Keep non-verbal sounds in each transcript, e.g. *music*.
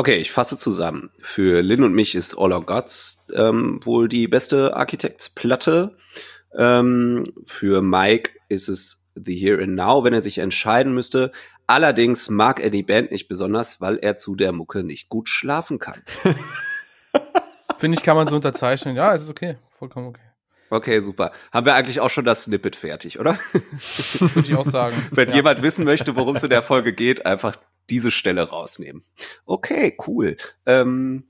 Okay, ich fasse zusammen. Für Lynn und mich ist All Our Gods ähm, wohl die beste Architects-Platte. Ähm, für Mike ist es The Here and Now, wenn er sich entscheiden müsste. Allerdings mag er die Band nicht besonders, weil er zu der Mucke nicht gut schlafen kann. *laughs* Finde ich, kann man so unterzeichnen. Ja, es ist okay. Vollkommen okay. Okay, super. Haben wir eigentlich auch schon das Snippet fertig, oder? *laughs* Würde ich auch sagen. *laughs* Wenn ja. jemand wissen möchte, worum es in der Folge geht, einfach diese Stelle rausnehmen. Okay, cool. Ähm,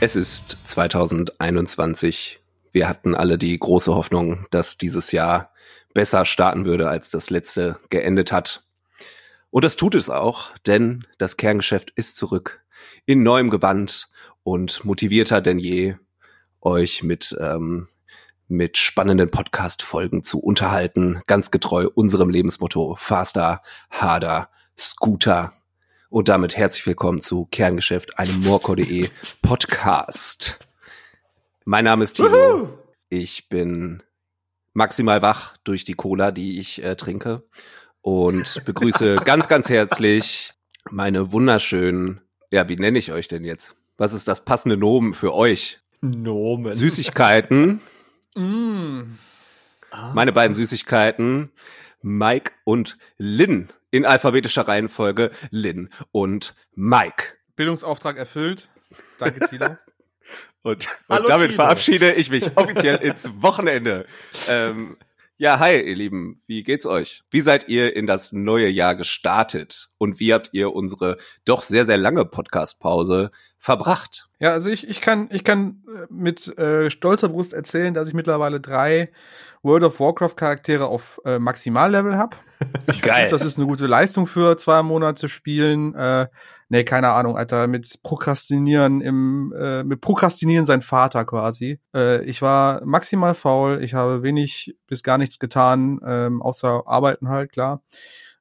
es ist 2021. Wir hatten alle die große Hoffnung, dass dieses Jahr besser starten würde, als das letzte geendet hat. Und das tut es auch, denn das Kerngeschäft ist zurück in neuem Gewand und motivierter denn je, euch mit, ähm, mit spannenden Podcast-Folgen zu unterhalten, ganz getreu unserem Lebensmotto Faster, Harder, Scooter. Und damit herzlich willkommen zu Kerngeschäft, einem Morco.de *laughs* Podcast. Mein Name ist Timo. Ich bin maximal wach durch die Cola, die ich äh, trinke und begrüße *laughs* ganz, ganz herzlich meine wunderschönen, ja, wie nenne ich euch denn jetzt? Was ist das passende Nomen für euch? Nomen. Süßigkeiten. *laughs* Mm. Meine beiden Süßigkeiten, Mike und Lynn. In alphabetischer Reihenfolge Lynn und Mike. Bildungsauftrag erfüllt. Danke, *laughs* Tilo. Und, Hallo, und damit Tino. verabschiede ich mich offiziell ins Wochenende. Ähm, ja, hi, ihr Lieben. Wie geht's euch? Wie seid ihr in das neue Jahr gestartet? Und wie habt ihr unsere doch sehr, sehr lange Podcast-Pause verbracht? Ja, also ich, ich kann, ich kann äh, mit äh, stolzer Brust erzählen, dass ich mittlerweile drei World of Warcraft Charaktere auf äh, Maximallevel habe. Ich Geil. finde, das ist eine gute Leistung für zwei Monate spielen. Äh, nee, keine Ahnung, Alter, mit Prokrastinieren im, äh, mit Prokrastinieren sein Vater quasi. Äh, ich war maximal faul, ich habe wenig bis gar nichts getan, ähm, außer arbeiten halt, klar.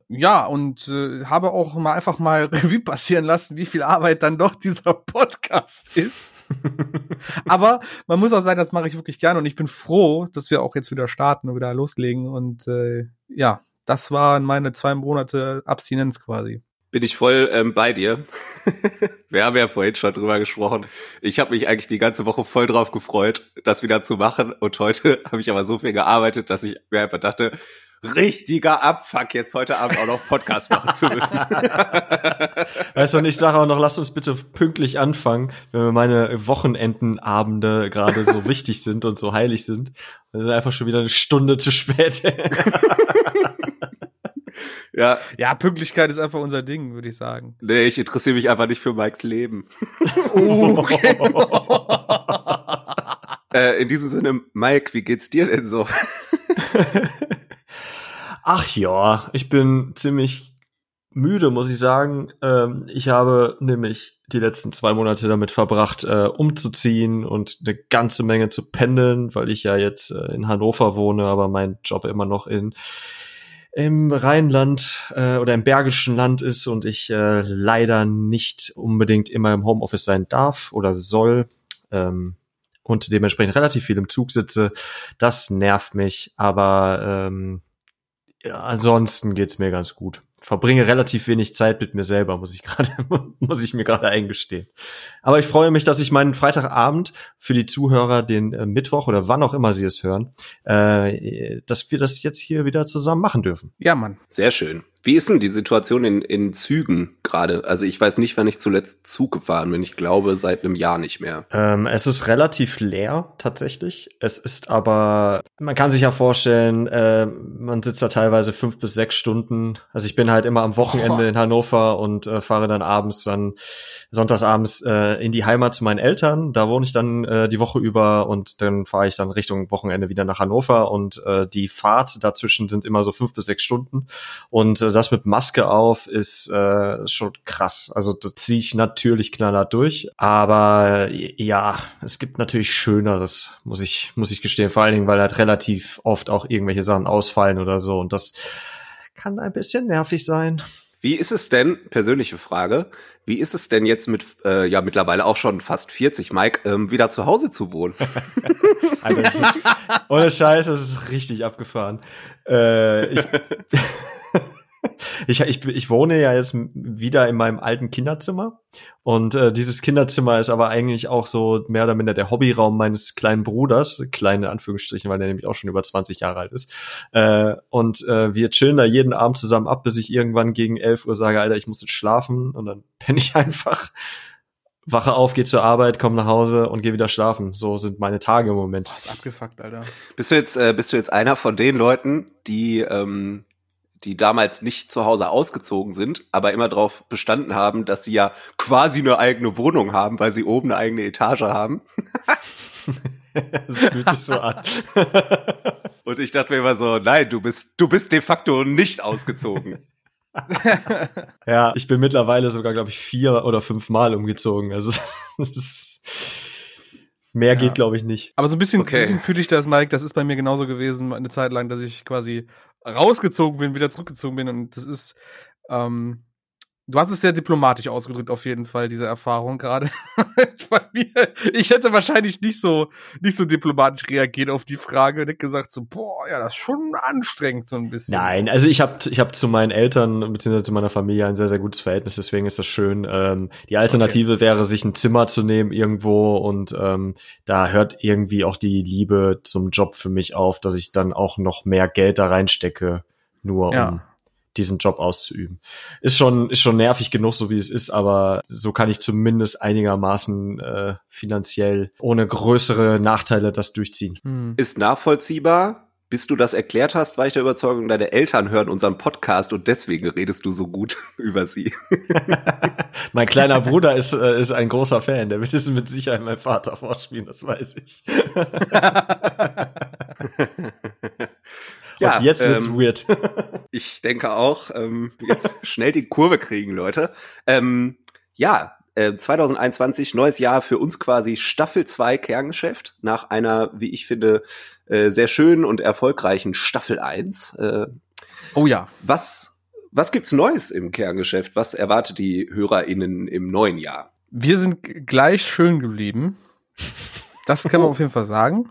Ja, und äh, habe auch mal einfach mal *laughs* Revue passieren lassen, wie viel Arbeit dann doch dieser Podcast ist. *laughs* Aber man muss auch sagen, das mache ich wirklich gerne und ich bin froh, dass wir auch jetzt wieder starten und wieder loslegen. Und äh, ja, das waren meine zwei Monate Abstinenz quasi. Bin ich voll ähm, bei dir. *laughs* Wir haben ja vorhin schon drüber gesprochen. Ich habe mich eigentlich die ganze Woche voll drauf gefreut, das wieder zu machen. Und heute *laughs* habe ich aber so viel gearbeitet, dass ich mir einfach dachte, richtiger Abfuck, jetzt heute Abend auch noch Podcast machen zu müssen. *laughs* Weißt du, und ich sage auch noch, lasst uns bitte pünktlich anfangen, wenn mir meine Wochenendenabende gerade so wichtig sind und so heilig sind. Wir sind einfach schon wieder eine Stunde zu spät. Ja, Ja, Pünktlichkeit ist einfach unser Ding, würde ich sagen. nee, ich interessiere mich einfach nicht für Mikes Leben. *laughs* Oh, *laughs* okay. Äh, in diesem Sinne, Mike, wie geht's dir denn so? *laughs* Ach ja, ich bin ziemlich müde, muss ich sagen. Ähm, ich habe nämlich die letzten zwei Monate damit verbracht, äh, umzuziehen und eine ganze Menge zu pendeln, weil ich ja jetzt äh, in Hannover wohne, aber mein Job immer noch in im Rheinland äh, oder im Bergischen Land ist und ich äh, leider nicht unbedingt immer im Homeoffice sein darf oder soll. Ähm, und dementsprechend relativ viel im Zug sitze. Das nervt mich, aber ähm, ja, ansonsten geht's mir ganz gut. Verbringe relativ wenig Zeit mit mir selber, muss ich gerade, *laughs* muss ich mir gerade eingestehen. Aber ich freue mich, dass ich meinen Freitagabend für die Zuhörer, den äh, Mittwoch oder wann auch immer sie es hören, äh, dass wir das jetzt hier wieder zusammen machen dürfen. Ja, Mann. Sehr schön. Wie ist denn die Situation in, in Zügen gerade? Also ich weiß nicht, wann ich zuletzt Zug gefahren bin. Ich glaube, seit einem Jahr nicht mehr. Ähm, es ist relativ leer tatsächlich. Es ist aber, man kann sich ja vorstellen, äh, man sitzt da teilweise fünf bis sechs Stunden. Also ich bin halt immer am Wochenende Boah. *laughs* in Hannover und äh, fahre dann abends, dann sonntagsabends äh, in die Heimat zu meinen Eltern. Da wohne ich dann äh, die Woche über und dann fahre ich dann Richtung Wochenende wieder nach Hannover und äh, die Fahrt dazwischen sind immer so fünf bis sechs Stunden. Und äh, das mit Maske auf ist äh, schon krass. Also da ziehe ich natürlich knallhart durch. Aber ja, es gibt natürlich Schöneres, muss ich, muss ich gestehen. Vor allen Dingen, weil halt relativ oft auch irgendwelche Sachen ausfallen oder so. Und das kann ein bisschen nervig sein. Wie ist es denn, persönliche Frage, wie ist es denn jetzt mit, äh, ja mittlerweile auch schon fast 40, Mike, ähm, wieder zu Hause zu wohnen? *laughs* Alter, das ist, *laughs* ohne Scheiß, das ist richtig abgefahren. Äh, ich, *laughs* ich, ich, ich wohne ja jetzt wieder in meinem alten Kinderzimmer. Und äh, dieses Kinderzimmer ist aber eigentlich auch so mehr oder minder der Hobbyraum meines kleinen Bruders, kleine Anführungsstrichen, weil der nämlich auch schon über 20 Jahre alt ist. Äh, und äh, wir chillen da jeden Abend zusammen ab, bis ich irgendwann gegen 11 Uhr sage, Alter, ich muss jetzt schlafen. Und dann *laughs* penne ich einfach, wache auf, gehe zur Arbeit, komme nach Hause und gehe wieder schlafen. So sind meine Tage im Moment. Was abgefuckt, Alter. Bist du jetzt, äh, bist du jetzt einer von den Leuten, die ähm, die damals nicht zu Hause ausgezogen sind, aber immer darauf bestanden haben, dass sie ja quasi eine eigene Wohnung haben, weil sie oben eine eigene Etage haben. *laughs* das fühlt sich so an. *laughs* Und ich dachte mir immer so, nein, du bist, du bist de facto nicht ausgezogen. *laughs* ja, ich bin mittlerweile sogar, glaube ich, vier oder fünf Mal umgezogen. Also Mehr ja. geht, glaube ich, nicht. Aber so ein bisschen, okay. bisschen fühle ich das, Mike. Das ist bei mir genauso gewesen, eine Zeit lang, dass ich quasi rausgezogen bin, wieder zurückgezogen bin. Und das ist, ähm, Du hast es sehr diplomatisch ausgedrückt, auf jeden Fall, diese Erfahrung gerade. *laughs* ich hätte wahrscheinlich nicht so, nicht so diplomatisch reagiert auf die Frage und hätte gesagt so, boah, ja, das ist schon anstrengend so ein bisschen. Nein, also ich habe ich hab zu meinen Eltern bzw. zu meiner Familie ein sehr, sehr gutes Verhältnis, deswegen ist das schön. Ähm, die Alternative okay. wäre, sich ein Zimmer zu nehmen irgendwo und ähm, da hört irgendwie auch die Liebe zum Job für mich auf, dass ich dann auch noch mehr Geld da reinstecke, nur ja. um diesen Job auszuüben. Ist schon, ist schon nervig genug, so wie es ist, aber so kann ich zumindest einigermaßen äh, finanziell ohne größere Nachteile das durchziehen. Hm. Ist nachvollziehbar. Bis du das erklärt hast, war ich der Überzeugung, deine Eltern hören unseren Podcast und deswegen redest du so gut *laughs* über sie. *laughs* mein kleiner Bruder ist, äh, ist ein großer Fan, der wird es mit Sicherheit mein Vater vorspielen, das weiß ich. *laughs* Ja, Und jetzt wird's ähm, weird. *laughs* ich denke auch, ähm, jetzt schnell die Kurve kriegen, Leute. Ähm, ja, äh, 2021, neues Jahr für uns quasi Staffel 2 Kerngeschäft nach einer, wie ich finde, äh, sehr schönen und erfolgreichen Staffel 1. Äh, oh ja. Was, was gibt's Neues im Kerngeschäft? Was erwartet die HörerInnen im neuen Jahr? Wir sind gleich schön geblieben. Das kann man *laughs* auf jeden Fall sagen.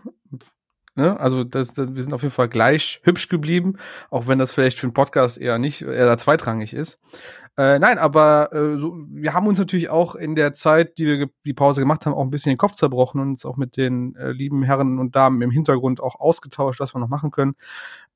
Ne? Also das, das, wir sind auf jeden Fall gleich hübsch geblieben, auch wenn das vielleicht für einen Podcast eher nicht, eher zweitrangig ist. Äh, nein, aber äh, so, wir haben uns natürlich auch in der Zeit, die wir die Pause gemacht haben, auch ein bisschen den Kopf zerbrochen und uns auch mit den äh, lieben Herren und Damen im Hintergrund auch ausgetauscht, was wir noch machen können.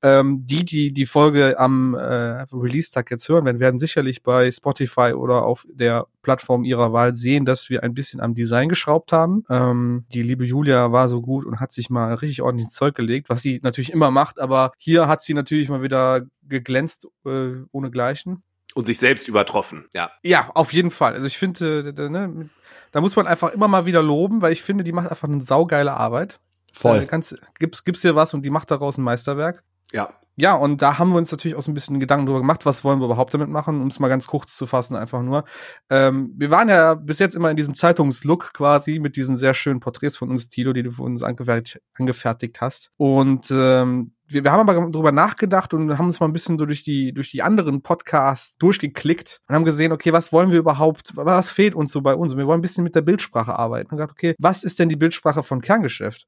Ähm, die, die die Folge am äh, Release-Tag jetzt hören werden, werden sicherlich bei Spotify oder auf der Plattform ihrer Wahl sehen, dass wir ein bisschen am Design geschraubt haben. Ähm, die liebe Julia war so gut und hat sich mal richtig ordentlich ins Zeug gelegt, was sie natürlich immer macht, aber hier hat sie natürlich mal wieder geglänzt äh, ohne Gleichen. Und sich selbst übertroffen, ja. Ja, auf jeden Fall. Also ich finde, äh, ne, da muss man einfach immer mal wieder loben, weil ich finde, die macht einfach eine saugeile Arbeit. Voll. Äh, kannst, gibt's, gibt's hier was und die macht daraus ein Meisterwerk. Ja. Ja, und da haben wir uns natürlich auch so ein bisschen Gedanken darüber gemacht, was wollen wir überhaupt damit machen, um es mal ganz kurz zu fassen, einfach nur. Ähm, wir waren ja bis jetzt immer in diesem Zeitungslook quasi mit diesen sehr schönen Porträts von uns, Tilo, die du für uns angefertigt, angefertigt hast. Und ähm, wir, wir haben aber darüber nachgedacht und haben uns mal ein bisschen durch die, durch die anderen Podcasts durchgeklickt und haben gesehen, okay, was wollen wir überhaupt, was fehlt uns so bei uns? Und wir wollen ein bisschen mit der Bildsprache arbeiten. Und gesagt, okay, was ist denn die Bildsprache von Kerngeschäft?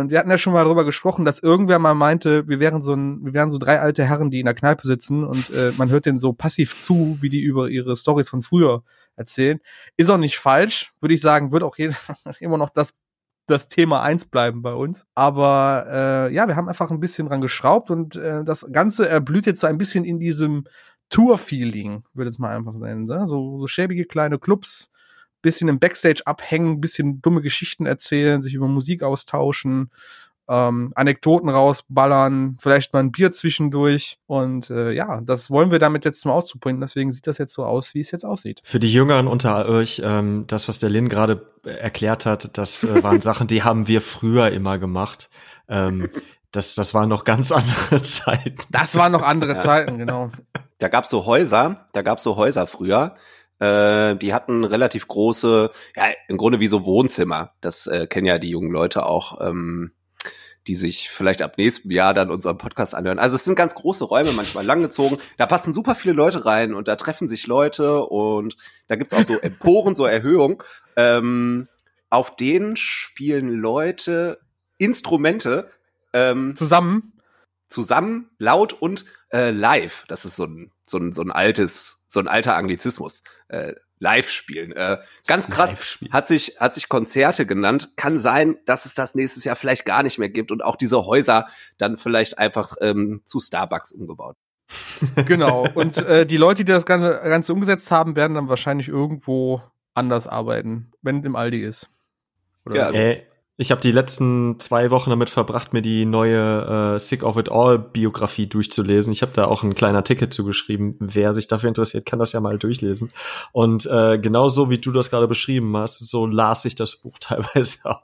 Und wir hatten ja schon mal darüber gesprochen, dass irgendwer mal meinte, wir wären so ein, wir wären so drei alte Herren, die in der Kneipe sitzen und äh, man hört denen so passiv zu, wie die über ihre Stories von früher erzählen. Ist auch nicht falsch, würde ich sagen, wird auch *laughs* immer noch das das Thema eins bleiben bei uns. Aber äh, ja, wir haben einfach ein bisschen dran geschraubt und äh, das Ganze erblüht jetzt so ein bisschen in diesem Tour-Feeling, würde ich es mal einfach nennen. Ne? So, so schäbige kleine Clubs, bisschen im Backstage abhängen, bisschen dumme Geschichten erzählen, sich über Musik austauschen, ähm, Anekdoten rausballern, vielleicht mal ein Bier zwischendurch. Und äh, ja, das wollen wir damit jetzt mal auszuprobieren. Deswegen sieht das jetzt so aus, wie es jetzt aussieht. Für die Jüngeren unter euch, ähm, das, was der Lin gerade erklärt hat, das äh, waren *laughs* Sachen, die haben wir früher immer gemacht. Ähm, das, das waren noch ganz andere *laughs* Zeiten. Das waren noch andere Zeiten, genau. Da gab's so Häuser, da gab's so Häuser früher, äh, die hatten relativ große, ja, im Grunde wie so Wohnzimmer. Das äh, kennen ja die jungen Leute auch. Ähm, die sich vielleicht ab nächstem Jahr dann unseren Podcast anhören. Also es sind ganz große Räume, manchmal langgezogen. Da passen super viele Leute rein und da treffen sich Leute und da gibt's auch so *laughs* Emporen, so Erhöhungen. Ähm, auf denen spielen Leute Instrumente ähm, Zusammen? Zusammen, laut und äh, live. Das ist so ein, so ein, so ein altes, so ein alter Anglizismus. Äh, live spielen. Äh, ganz krass. Live-Spielen. Hat sich, hat sich Konzerte genannt. Kann sein, dass es das nächstes Jahr vielleicht gar nicht mehr gibt und auch diese Häuser dann vielleicht einfach ähm, zu Starbucks umgebaut. *laughs* Genau. Und äh, die Leute, die das Ganze, Ganze umgesetzt haben, werden dann wahrscheinlich irgendwo anders arbeiten, wenn im Aldi ist. Oder Ja, so. Äh, ich habe die letzten zwei Wochen damit verbracht, mir die neue äh, Sick of It All Biografie durchzulesen. Ich habe da auch ein kleiner Ticket zugeschrieben. Wer sich dafür interessiert, kann das ja mal durchlesen. Und äh, genauso wie du das gerade beschrieben hast, so las ich das Buch *laughs* teilweise auch.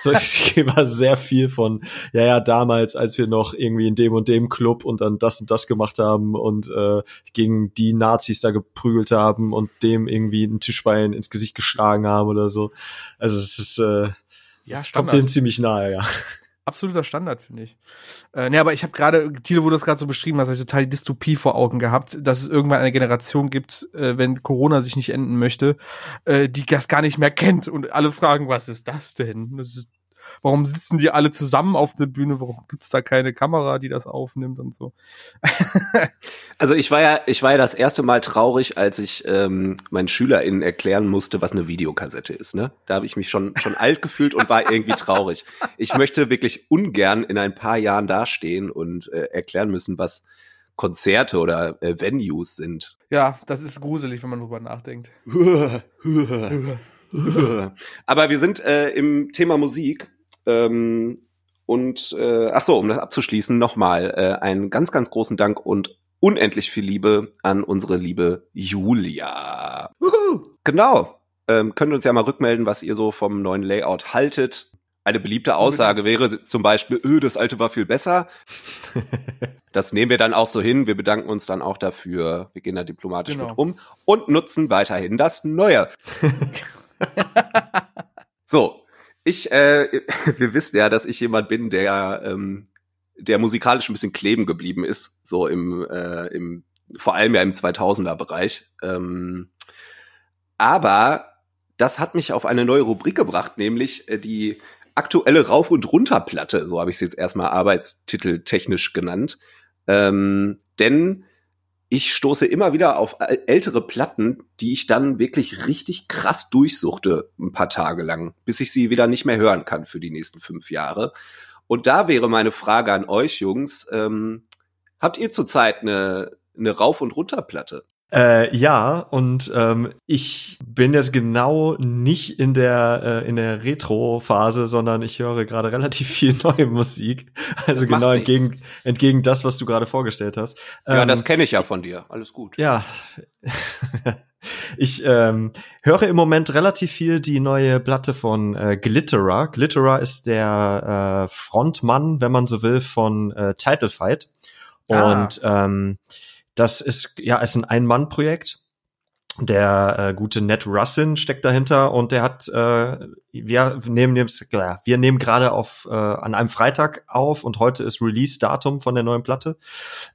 so ich *laughs* war sehr viel von, ja, ja, damals, als wir noch irgendwie in dem und dem Club und dann das und das gemacht haben und äh, gegen die Nazis da geprügelt haben und dem irgendwie ein Tischbein ins Gesicht geschlagen haben oder so. Also es ist äh, Ja, das kommt dem ziemlich nahe, ja. Absoluter Standard, finde ich. Äh, nee, aber ich habe gerade, Tilo, wo du das gerade so beschrieben hast, habe ich total die Dystopie vor Augen gehabt, dass es irgendwann eine Generation gibt, äh, wenn Corona sich nicht enden möchte, äh, die das gar nicht mehr kennt und alle fragen, was ist das denn? Das ist, warum sitzen die alle zusammen auf der Bühne? Warum gibt's da keine Kamera, die das aufnimmt und so? *laughs* Also ich war ja, ich war ja das erste Mal traurig, als ich ähm, meinen SchülerInnen erklären musste, was eine Videokassette ist. Ne? Da habe ich mich schon schon alt gefühlt und war irgendwie traurig. Ich möchte wirklich ungern in ein paar Jahren dastehen und äh, erklären müssen, was Konzerte oder äh, Venues sind. Ja, das ist gruselig, wenn man drüber nachdenkt. *laughs* Aber wir sind äh, im Thema Musik. Ähm, und äh, ach so, um das abzuschließen, nochmal äh, einen ganz, ganz großen Dank und unendlich viel Liebe an unsere liebe Julia. Genau. Ähm, könnt ihr uns ja mal rückmelden, was ihr so vom neuen Layout haltet. Eine beliebte Aussage wäre zum Beispiel, öh, das alte war viel besser. *laughs* Das nehmen wir dann auch so hin. Wir bedanken uns dann auch dafür. Wir gehen da diplomatisch Genau. mit um und nutzen weiterhin das Neue. *laughs* so, ich, äh, *laughs* wir wissen ja, dass ich jemand bin, der, ähm, der musikalisch ein bisschen kleben geblieben ist, so im, äh, im vor allem ja im 2000er Bereich. Ähm, aber das hat mich auf eine neue Rubrik gebracht, nämlich äh, die aktuelle Rauf- und Runterplatte, so habe ich es jetzt erstmal Arbeitstitel technisch genannt. Ähm, denn ich stoße immer wieder auf äl- ältere Platten, die ich dann wirklich richtig krass durchsuchte, ein paar Tage lang, bis ich sie wieder nicht mehr hören kann für die nächsten fünf Jahre. Und da wäre meine Frage an euch, Jungs, ähm, habt ihr zurzeit eine, eine Rauf- und Runterplatte? Äh, ja, und ähm, ich bin jetzt genau nicht in der äh, in der Retro-Phase, sondern ich höre gerade *laughs* relativ viel neue Musik. Also Das genau nichts. entgegen, entgegen das, was du gerade vorgestellt hast. Ja, Ähm, das kenne ich ja von dir. Alles gut. Ja. *laughs* Ich ähm, höre im Moment relativ viel die neue Platte von äh, Glitterer. Glitterer ist der äh, Frontmann, wenn man so will, von äh, Title Fight. Ah. Und ähm, das ist ja ist ein Ein-Mann-Projekt. Der äh, gute Ned Russin steckt dahinter und der hat, äh, wir nehmen wir nehmen gerade auf äh, an einem Freitag auf und heute ist Release-Datum von der neuen Platte.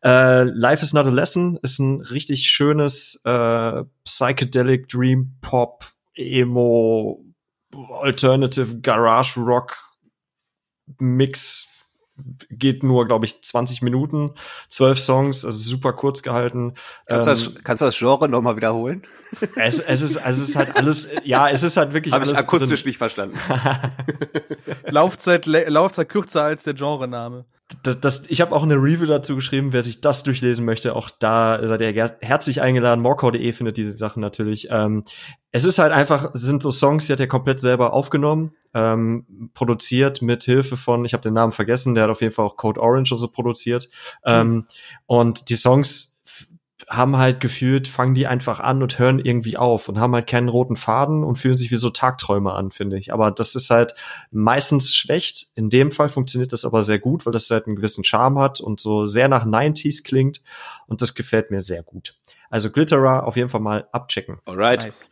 Äh, Life is not a lesson ist ein richtig schönes äh, psychedelic Dream Pop Emo Alternative Garage Rock Mix geht nur, glaube ich, 20 Minuten, 12 Songs, also super kurz gehalten. Kannst, du Ähm, das, kannst du das Genre nochmal wiederholen? es, es ist, also es ist halt alles, ja, es ist halt wirklich Habe ich akustisch drin. nicht verstanden. *laughs* Laufzeit, Laufzeit kürzer als der Genrename. Das, das, ich habe auch eine Review dazu geschrieben, wer sich das durchlesen möchte, auch da seid ihr herzlich eingeladen. Morcor.de findet diese Sachen natürlich. Ähm, es ist halt einfach, es sind so Songs, die hat er komplett selber aufgenommen, ähm, produziert mit Hilfe von, ich habe den Namen vergessen, der hat auf jeden Fall auch Code Orange und so produziert. Ähm, und die Songs haben halt gefühlt, fangen die einfach an und hören irgendwie auf und haben halt keinen roten Faden und fühlen sich wie so Tagträume an, finde ich. Aber das ist halt meistens schlecht. In dem Fall funktioniert das aber sehr gut, weil das halt einen gewissen Charme hat und so sehr nach 90s klingt. Und das gefällt mir sehr gut. Also Glitterer auf jeden Fall mal abchecken. Alright. Nice.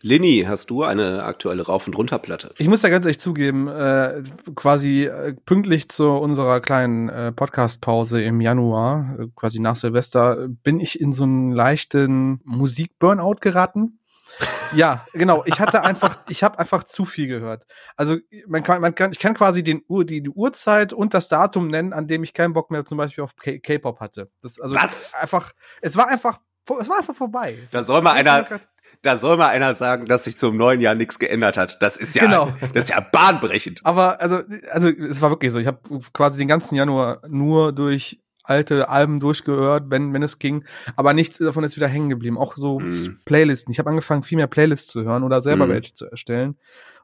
Lini, hast du eine aktuelle Rauf- und Runterplatte? Ich muss da ganz ehrlich zugeben, äh, quasi äh, pünktlich zu unserer kleinen äh, Podcast-Pause im Januar, äh, quasi nach Silvester, bin ich in so einen leichten Musik-Burnout geraten. *laughs* ja, genau. Ich hatte einfach, ich habe einfach zu viel gehört. Also man kann, man kann, ich kann quasi den Uhr, die, die Uhrzeit und das Datum nennen, an dem ich keinen Bock mehr zum Beispiel auf K-Pop hatte. Das also Was? einfach, es war einfach, es war einfach vorbei. Da soll mal einer, da soll mal einer sagen, dass sich zum neuen Jahr nichts geändert hat. Das ist ja, Genau. *laughs* das ist ja bahnbrechend. Aber also, also es war wirklich so. Ich habe quasi den ganzen Januar nur durch alte Alben durchgehört, wenn, wenn es ging. Aber nichts davon ist wieder hängen geblieben. Auch so Mhm. Playlisten. Ich habe angefangen, viel mehr Playlists zu hören oder selber Mhm. welche zu erstellen.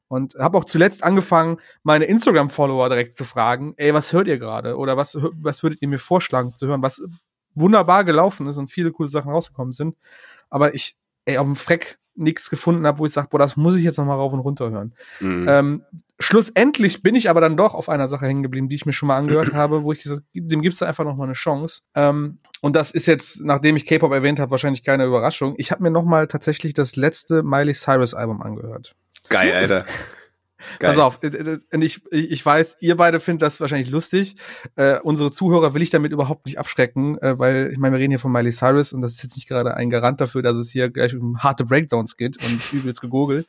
Und habe auch zuletzt angefangen, meine Instagram-Follower direkt zu fragen, ey, was hört ihr gerade? Oder was, was würdet ihr mir vorschlagen zu hören? Was wunderbar gelaufen ist und viele coole Sachen rausgekommen sind. Aber ich, ey, auf dem Freck nichts gefunden habe, wo ich sage, boah, das muss ich jetzt noch mal rauf und runter hören. Mhm. Ähm, schlussendlich bin ich aber dann doch auf einer Sache hängen geblieben, die ich mir schon mal angehört *clears throat* habe, wo ich gesagt dem gibt's da einfach noch mal eine Chance. Ähm, und das ist jetzt, nachdem ich K-Pop erwähnt habe, wahrscheinlich keine Überraschung. Ich habe mir noch mal tatsächlich das letzte Miley Cyrus Album angehört. Geil, *laughs* Alter. Geil. Pass auf, äh, äh, und ich, ich weiß, ihr beide findet das wahrscheinlich lustig. Äh, unsere Zuhörer will ich damit überhaupt nicht abschrecken, äh, weil ich meine, wir reden hier von Miley Cyrus und das ist jetzt nicht gerade ein Garant dafür, dass es hier gleich um harte Breakdowns geht und *laughs* übelst gegoogelt.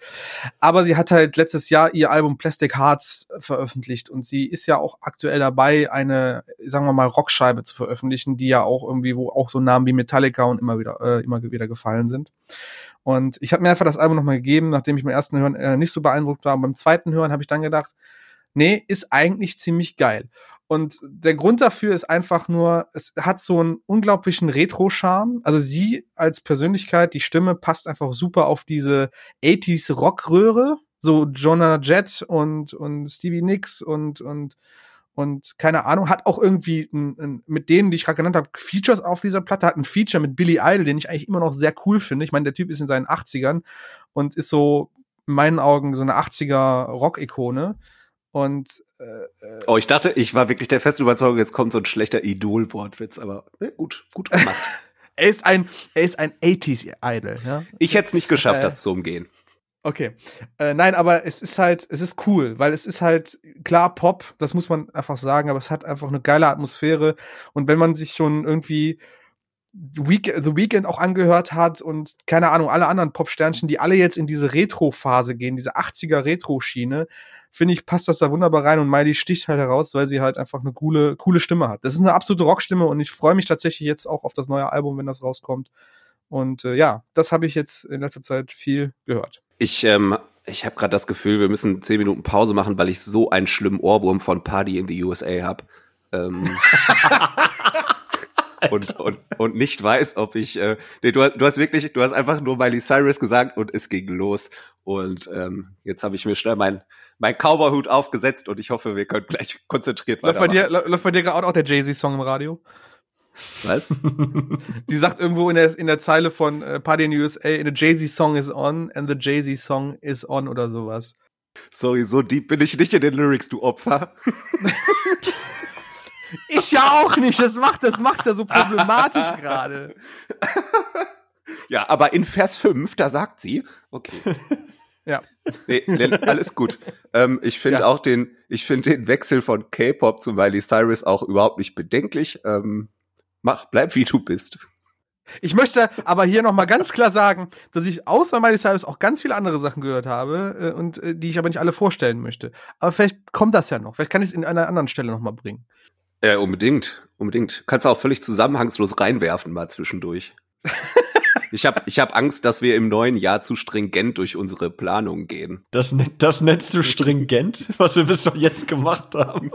Aber sie hat halt letztes Jahr ihr Album Plastic Hearts veröffentlicht und sie ist ja auch aktuell dabei, eine, sagen wir mal, Rockscheibe zu veröffentlichen, die ja auch irgendwie, wo auch so Namen wie Metallica und immer wieder, äh, immer wieder gefallen sind. Und ich habe mir einfach das Album nochmal gegeben, nachdem ich beim ersten Hören äh, nicht so beeindruckt war. Und beim zweiten Hören habe ich dann gedacht, nee, ist eigentlich ziemlich geil. Und der Grund dafür ist einfach nur, es hat so einen unglaublichen Retro-Charme. Also sie als Persönlichkeit, die Stimme passt einfach super auf diese 80s Rockröhre. So Jonah Jett und, und Stevie Nicks und, und, und keine Ahnung, hat auch irgendwie ein, ein, mit denen, die ich gerade genannt habe, Features auf dieser Platte, hat ein Feature mit Billy Idol, den ich eigentlich immer noch sehr cool finde. Ich meine, der Typ ist in seinen 80ern und ist so in meinen Augen so eine 80er Rock-Ikone. Und äh, äh, Oh, ich dachte, ich war wirklich der festen Überzeugung, jetzt kommt so ein schlechter Idol-Wortwitz, aber ne, gut, gut gemacht. *laughs* er ist ein, er ist ein 80s-Idol, ja. Ich hätte es nicht geschafft, Äh. das zu umgehen. Okay. Äh, nein, aber es ist halt, es ist cool, weil es ist halt klar Pop, das muss man einfach sagen, aber es hat einfach eine geile Atmosphäre. Und wenn man sich schon irgendwie The Week- The Weekend auch angehört hat und keine Ahnung, alle anderen Pop-Sternchen, die alle jetzt in diese Retro-Phase gehen, diese 80er Retro-Schiene, finde ich, passt das da wunderbar rein und Miley sticht halt heraus, weil sie halt einfach eine coole, coole Stimme hat. Das ist eine absolute Rockstimme und ich freue mich tatsächlich jetzt auch auf das neue Album, wenn das rauskommt. Und äh, ja, das habe ich jetzt in letzter Zeit viel gehört. Ich, ähm, ich habe gerade das Gefühl, wir müssen zehn Minuten Pause machen, weil ich so einen schlimmen Ohrwurm von Party in the USA habe. Ähm, *laughs* und, und, und nicht weiß, ob ich. Äh, nee, du, du hast wirklich, du hast einfach nur Miley Cyrus gesagt und es ging los. Und ähm, jetzt habe ich mir schnell mein, mein Cowboy-Hut aufgesetzt und ich hoffe, wir können gleich konzentriert Läuft bei dir, weitermachen. lä- läuft bei dir gerade auch der Jay-Z-Song im Radio? Was? *laughs* Sie sagt irgendwo in der, in der Zeile von äh, Party in the USA, the Jay-Z-Song is on and the Jay-Z-Song is on oder sowas. Sorry, so deep bin ich nicht in den Lyrics, du Opfer. *laughs* Ich ja auch nicht, das macht das macht's ja so problematisch *laughs* gerade. Ja, aber in Vers 5, da sagt sie, okay. Ja. Nee, alles gut. Ähm, ich finde Ja. auch den, ich finde den Wechsel von K-Pop zu Miley Cyrus auch überhaupt nicht bedenklich. Ähm, mach, bleib wie du bist. Ich möchte aber hier noch mal ganz klar sagen, dass ich außer Miley Cyrus auch ganz viele andere Sachen gehört habe äh, und äh, die ich aber nicht alle vorstellen möchte. Aber vielleicht kommt das ja noch. Vielleicht kann ich es in einer anderen Stelle noch mal bringen. Äh, unbedingt, unbedingt. Kannst du auch völlig zusammenhangslos reinwerfen mal zwischendurch. *laughs* ich habe ich hab Angst, dass wir im neuen Jahr zu stringent durch unsere Planung gehen. Das, ne- das nennst du stringent, was wir bis doch jetzt gemacht haben.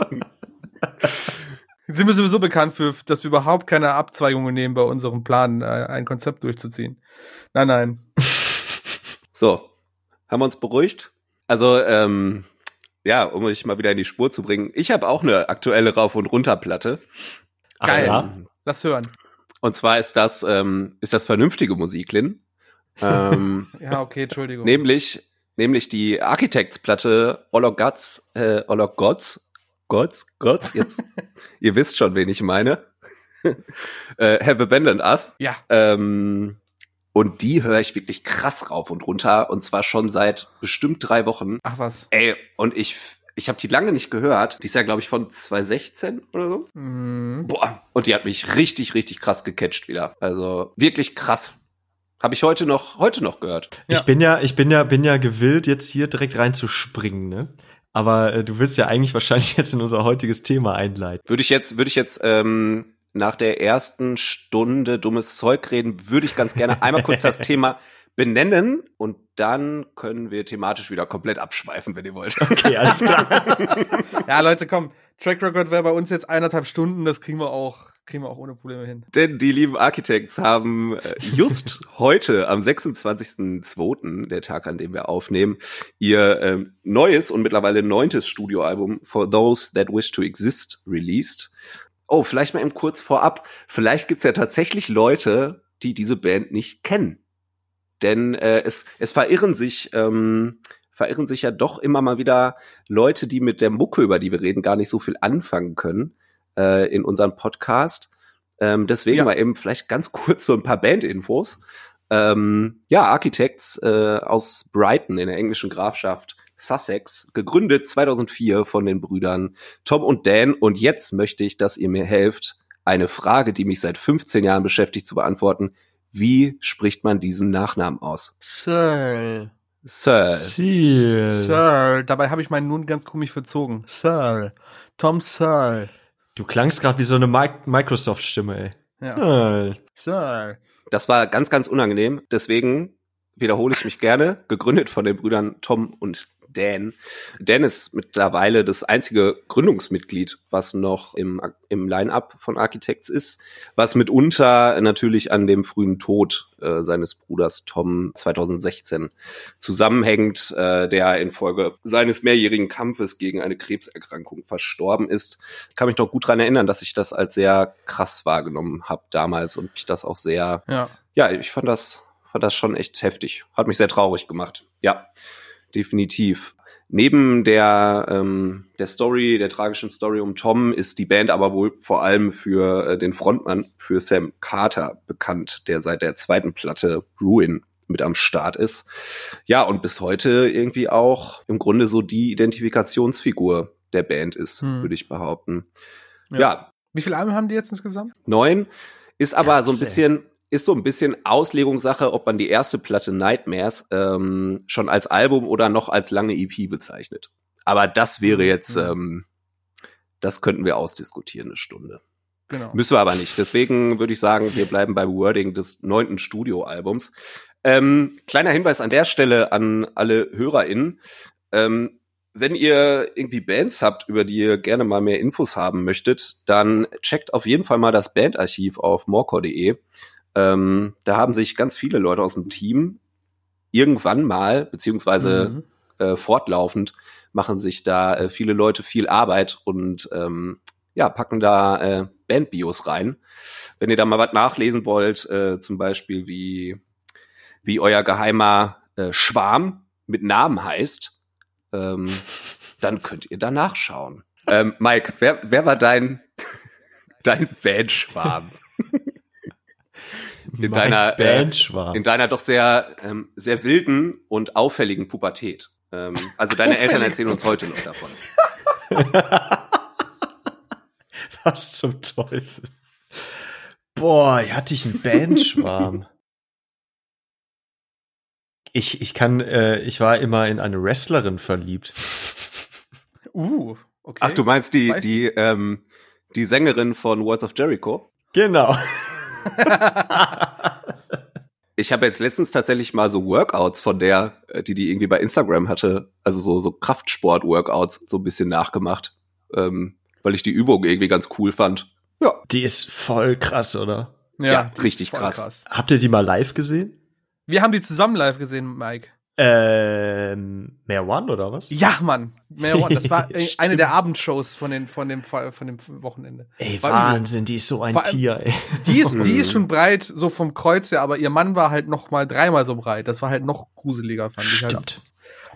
*laughs* Sind wir sowieso bekannt für, dass wir überhaupt keine Abzweigungen nehmen bei unserem Plan, äh, ein Konzept durchzuziehen. Nein, nein. *laughs* So, haben wir uns beruhigt? Also, ähm, ja, um euch mal wieder in die Spur zu bringen. Ich habe auch eine aktuelle Rauf- und Runterplatte. Geil. ja? Lass hören. Und zwar ist das, ähm, ist das vernünftige Musik, Lin. ähm, *laughs* Ja, okay, Entschuldigung. nämlich, nämlich die Architects-Platte All of Gods, äh, All of Gods, Gods, Gods, jetzt, *laughs* ihr wisst schon, wen ich meine. *laughs* äh, Have Abandoned Us. Ja. Ähm, Und die höre ich wirklich krass rauf und runter. Und zwar schon seit bestimmt drei Wochen. Ach was. Ey, und ich, ich habe die lange nicht gehört. Die ist ja, glaube ich, von 2016 oder so. Mhm. Boah. Und die hat mich richtig, richtig krass gecatcht wieder. Also wirklich krass. Habe ich heute noch, heute noch gehört. Ja. Ich bin ja, ich bin ja, bin ja gewillt, jetzt hier direkt reinzuspringen, ne? Aber äh, du willst ja eigentlich wahrscheinlich *laughs* jetzt in unser heutiges Thema einleiten. Würde ich jetzt, würde ich jetzt ähm, nach der ersten Stunde dummes Zeug reden, würde ich ganz gerne einmal kurz das *laughs* Thema benennen und dann können wir thematisch wieder komplett abschweifen, wenn ihr wollt. Okay, alles klar. *laughs* Ja, Leute, komm. Track Record wäre bei uns jetzt eineinhalb Stunden. Das kriegen wir auch, kriegen wir auch ohne Probleme hin. Denn die lieben Architects haben äh, just *laughs* heute am 26.02., der Tag, an dem wir aufnehmen, ihr ähm, neues und mittlerweile neuntes Studioalbum For Those That Wish to Exist released. Oh, vielleicht mal eben kurz vorab. Vielleicht gibt's ja tatsächlich Leute, die diese Band nicht kennen. Denn äh, es, es verirren sich, ähm, verirren sich ja doch immer mal wieder Leute, die mit der Mucke, über die wir reden, gar nicht so viel anfangen können äh, in unserem Podcast. Ähm, deswegen Ja. mal eben vielleicht ganz *laughs* kurz so ein paar Bandinfos. Ähm, ja, Architects äh, aus Brighton in der englischen Grafschaft Sussex, gegründet 2004 von den Brüdern Tom und Dan. Und jetzt möchte ich, dass ihr mir helft, eine Frage, die mich seit 15 Jahren beschäftigt, zu beantworten. Wie spricht man diesen Nachnamen aus? Sir. Sir. Ziel. Sir. Dabei habe ich meinen nun ganz komisch verzogen. Sir. Tom Sir. Du klangst gerade wie so eine Mi Microsoft-Stimme, ey. Ja. Ziel. Sir. Das war ganz, ganz unangenehm. Deswegen wiederhole ich mich gerne. Gegründet von den Brüdern Tom und Dan. Dan ist mittlerweile das einzige Gründungsmitglied, was noch im, im Line-Up von Architects ist, was mitunter natürlich an dem frühen Tod äh, seines Bruders Tom 2016 zusammenhängt, äh, der infolge seines mehrjährigen Kampfes gegen eine Krebserkrankung verstorben ist. Ich kann mich noch gut dran erinnern, dass ich das als sehr krass wahrgenommen habe damals und mich das auch sehr Ja. ja, ich fand das, fand das schon echt heftig. Hat mich sehr traurig gemacht. Ja, definitiv. Neben der, ähm, der Story, der tragischen Story um Tom, ist die Band aber wohl vor allem für äh, den Frontmann, für Sam Carter bekannt, der seit der zweiten Platte Ruin mit am Start ist. Ja, und bis heute irgendwie auch im Grunde so die Identifikationsfigur der Band ist, Hm. würde ich behaupten. Ja. ja, Wie viele Alben haben die jetzt insgesamt? Neun ist aber so ein bisschen ist so ein bisschen Auslegungssache, ob man die erste Platte Nightmares ähm, schon als Album oder noch als lange EP bezeichnet. Aber das wäre jetzt, Mhm. ähm, das könnten wir ausdiskutieren eine Stunde. Genau. Müssen wir aber nicht. Deswegen würde ich sagen, wir bleiben beim Wording des neunten Studioalbums. Ähm, kleiner Hinweis an der Stelle an alle HörerInnen. Ähm, wenn ihr irgendwie Bands habt, über die ihr gerne mal mehr Infos haben möchtet, dann checkt auf jeden Fall mal das Bandarchiv auf morcor.de. Ähm, da haben sich ganz viele Leute aus dem Team irgendwann mal, beziehungsweise Mhm. äh, fortlaufend, machen sich da äh, viele Leute viel Arbeit und ähm, ja, packen da äh, Bandbios rein. Wenn ihr da mal was nachlesen wollt, äh, zum Beispiel wie, wie euer geheimer äh, Schwarm mit Namen heißt, ähm, *laughs* dann könnt ihr da nachschauen. Ähm, Mike, wer, wer war dein, *laughs* dein Bandschwarm? In deiner, äh, Bandschwarm. In deiner doch sehr, ähm, sehr wilden und auffälligen Pubertät. Ähm, also deine *laughs* Eltern erzählen uns heute noch davon. *laughs* Was zum Teufel? Boah, hatte ich einen Bandschwarm. ich, ich kann, äh, ich war immer in eine Wrestlerin verliebt. Uh, okay. Ach, du meinst die, die, ähm, die Sängerin von Words of Jericho? Genau. *laughs* Ich habe jetzt letztens tatsächlich mal so Workouts von der, äh, die die irgendwie bei Instagram hatte, also so, so Kraftsport-Workouts so ein bisschen nachgemacht, ähm, weil ich die Übung irgendwie ganz cool fand. Ja, Die ist voll krass, oder? Ja, ist richtig voll krass. Habt ihr die mal live gesehen? Wir haben die zusammen live gesehen, Mike. Ähm, mehr One oder was? Ja, Mann. Mehr One. Das war *laughs* Stimmt. eine der Abendshows von, den, von, dem, von dem Wochenende. Ey, War. Wahnsinn, die ist so ein Tier, ey. Die ist, die *laughs* ist schon breit, so vom Kreuz her, aber ihr Mann war halt noch mal dreimal so breit. Das war halt noch gruseliger, fand ich. Halt. Stimmt.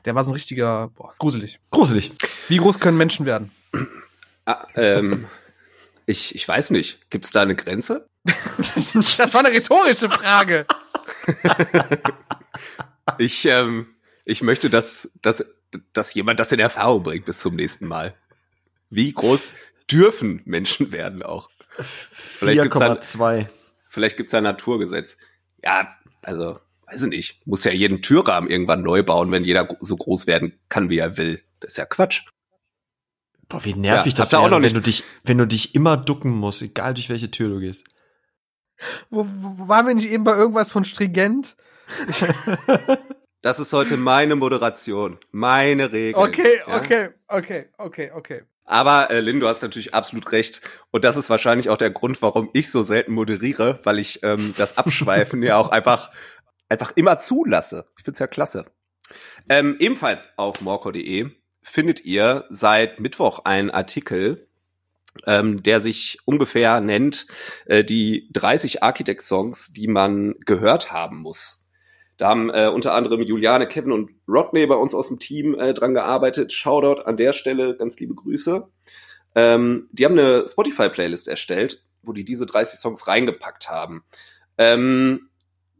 Der war so ein richtiger, boah, gruselig. Gruselig. Wie groß können Menschen werden? Ah, ähm, ich, ich weiß nicht. Gibt's da eine Grenze? *laughs* Das war eine rhetorische Frage. Ich, ähm, ich möchte, dass, dass, dass jemand das in Erfahrung bringt bis zum nächsten Mal. Wie groß dürfen Menschen werden auch? 4,2. Vielleicht gibt's da ein Naturgesetz. Ja, also, weiß ich nicht. Muss ja jeden Türrahmen irgendwann neu bauen, wenn jeder so groß werden kann, wie er will. Das ist ja Quatsch. Boah, wie nervig Ja, das ihr auch wäre, noch wenn nicht- du dich, wenn du dich immer ducken musst, egal durch welche Tür du gehst. Wo, wo waren wir nicht eben bei irgendwas von stringent? *laughs* Das ist heute meine Moderation, meine Regel. Okay, ja? okay, okay, okay, okay. Aber äh, Lynn, du hast natürlich absolut recht. Und das ist wahrscheinlich auch der Grund, warum ich so selten moderiere, weil ich ähm, das *laughs* Abschweifen ja auch einfach, einfach immer zulasse. Ich find's ja klasse. Ähm, ebenfalls auf morco.de findet ihr seit Mittwoch einen Artikel, ähm, der sich ungefähr nennt äh, die 30 Architect-Songs, die man gehört haben muss. Da haben äh, unter anderem Juliane, Kevin und Rodney bei uns aus dem Team äh, dran gearbeitet. Shoutout an der Stelle, ganz liebe Grüße. Ähm, die haben eine Spotify-Playlist erstellt, wo die diese 30 Songs reingepackt haben. Ähm,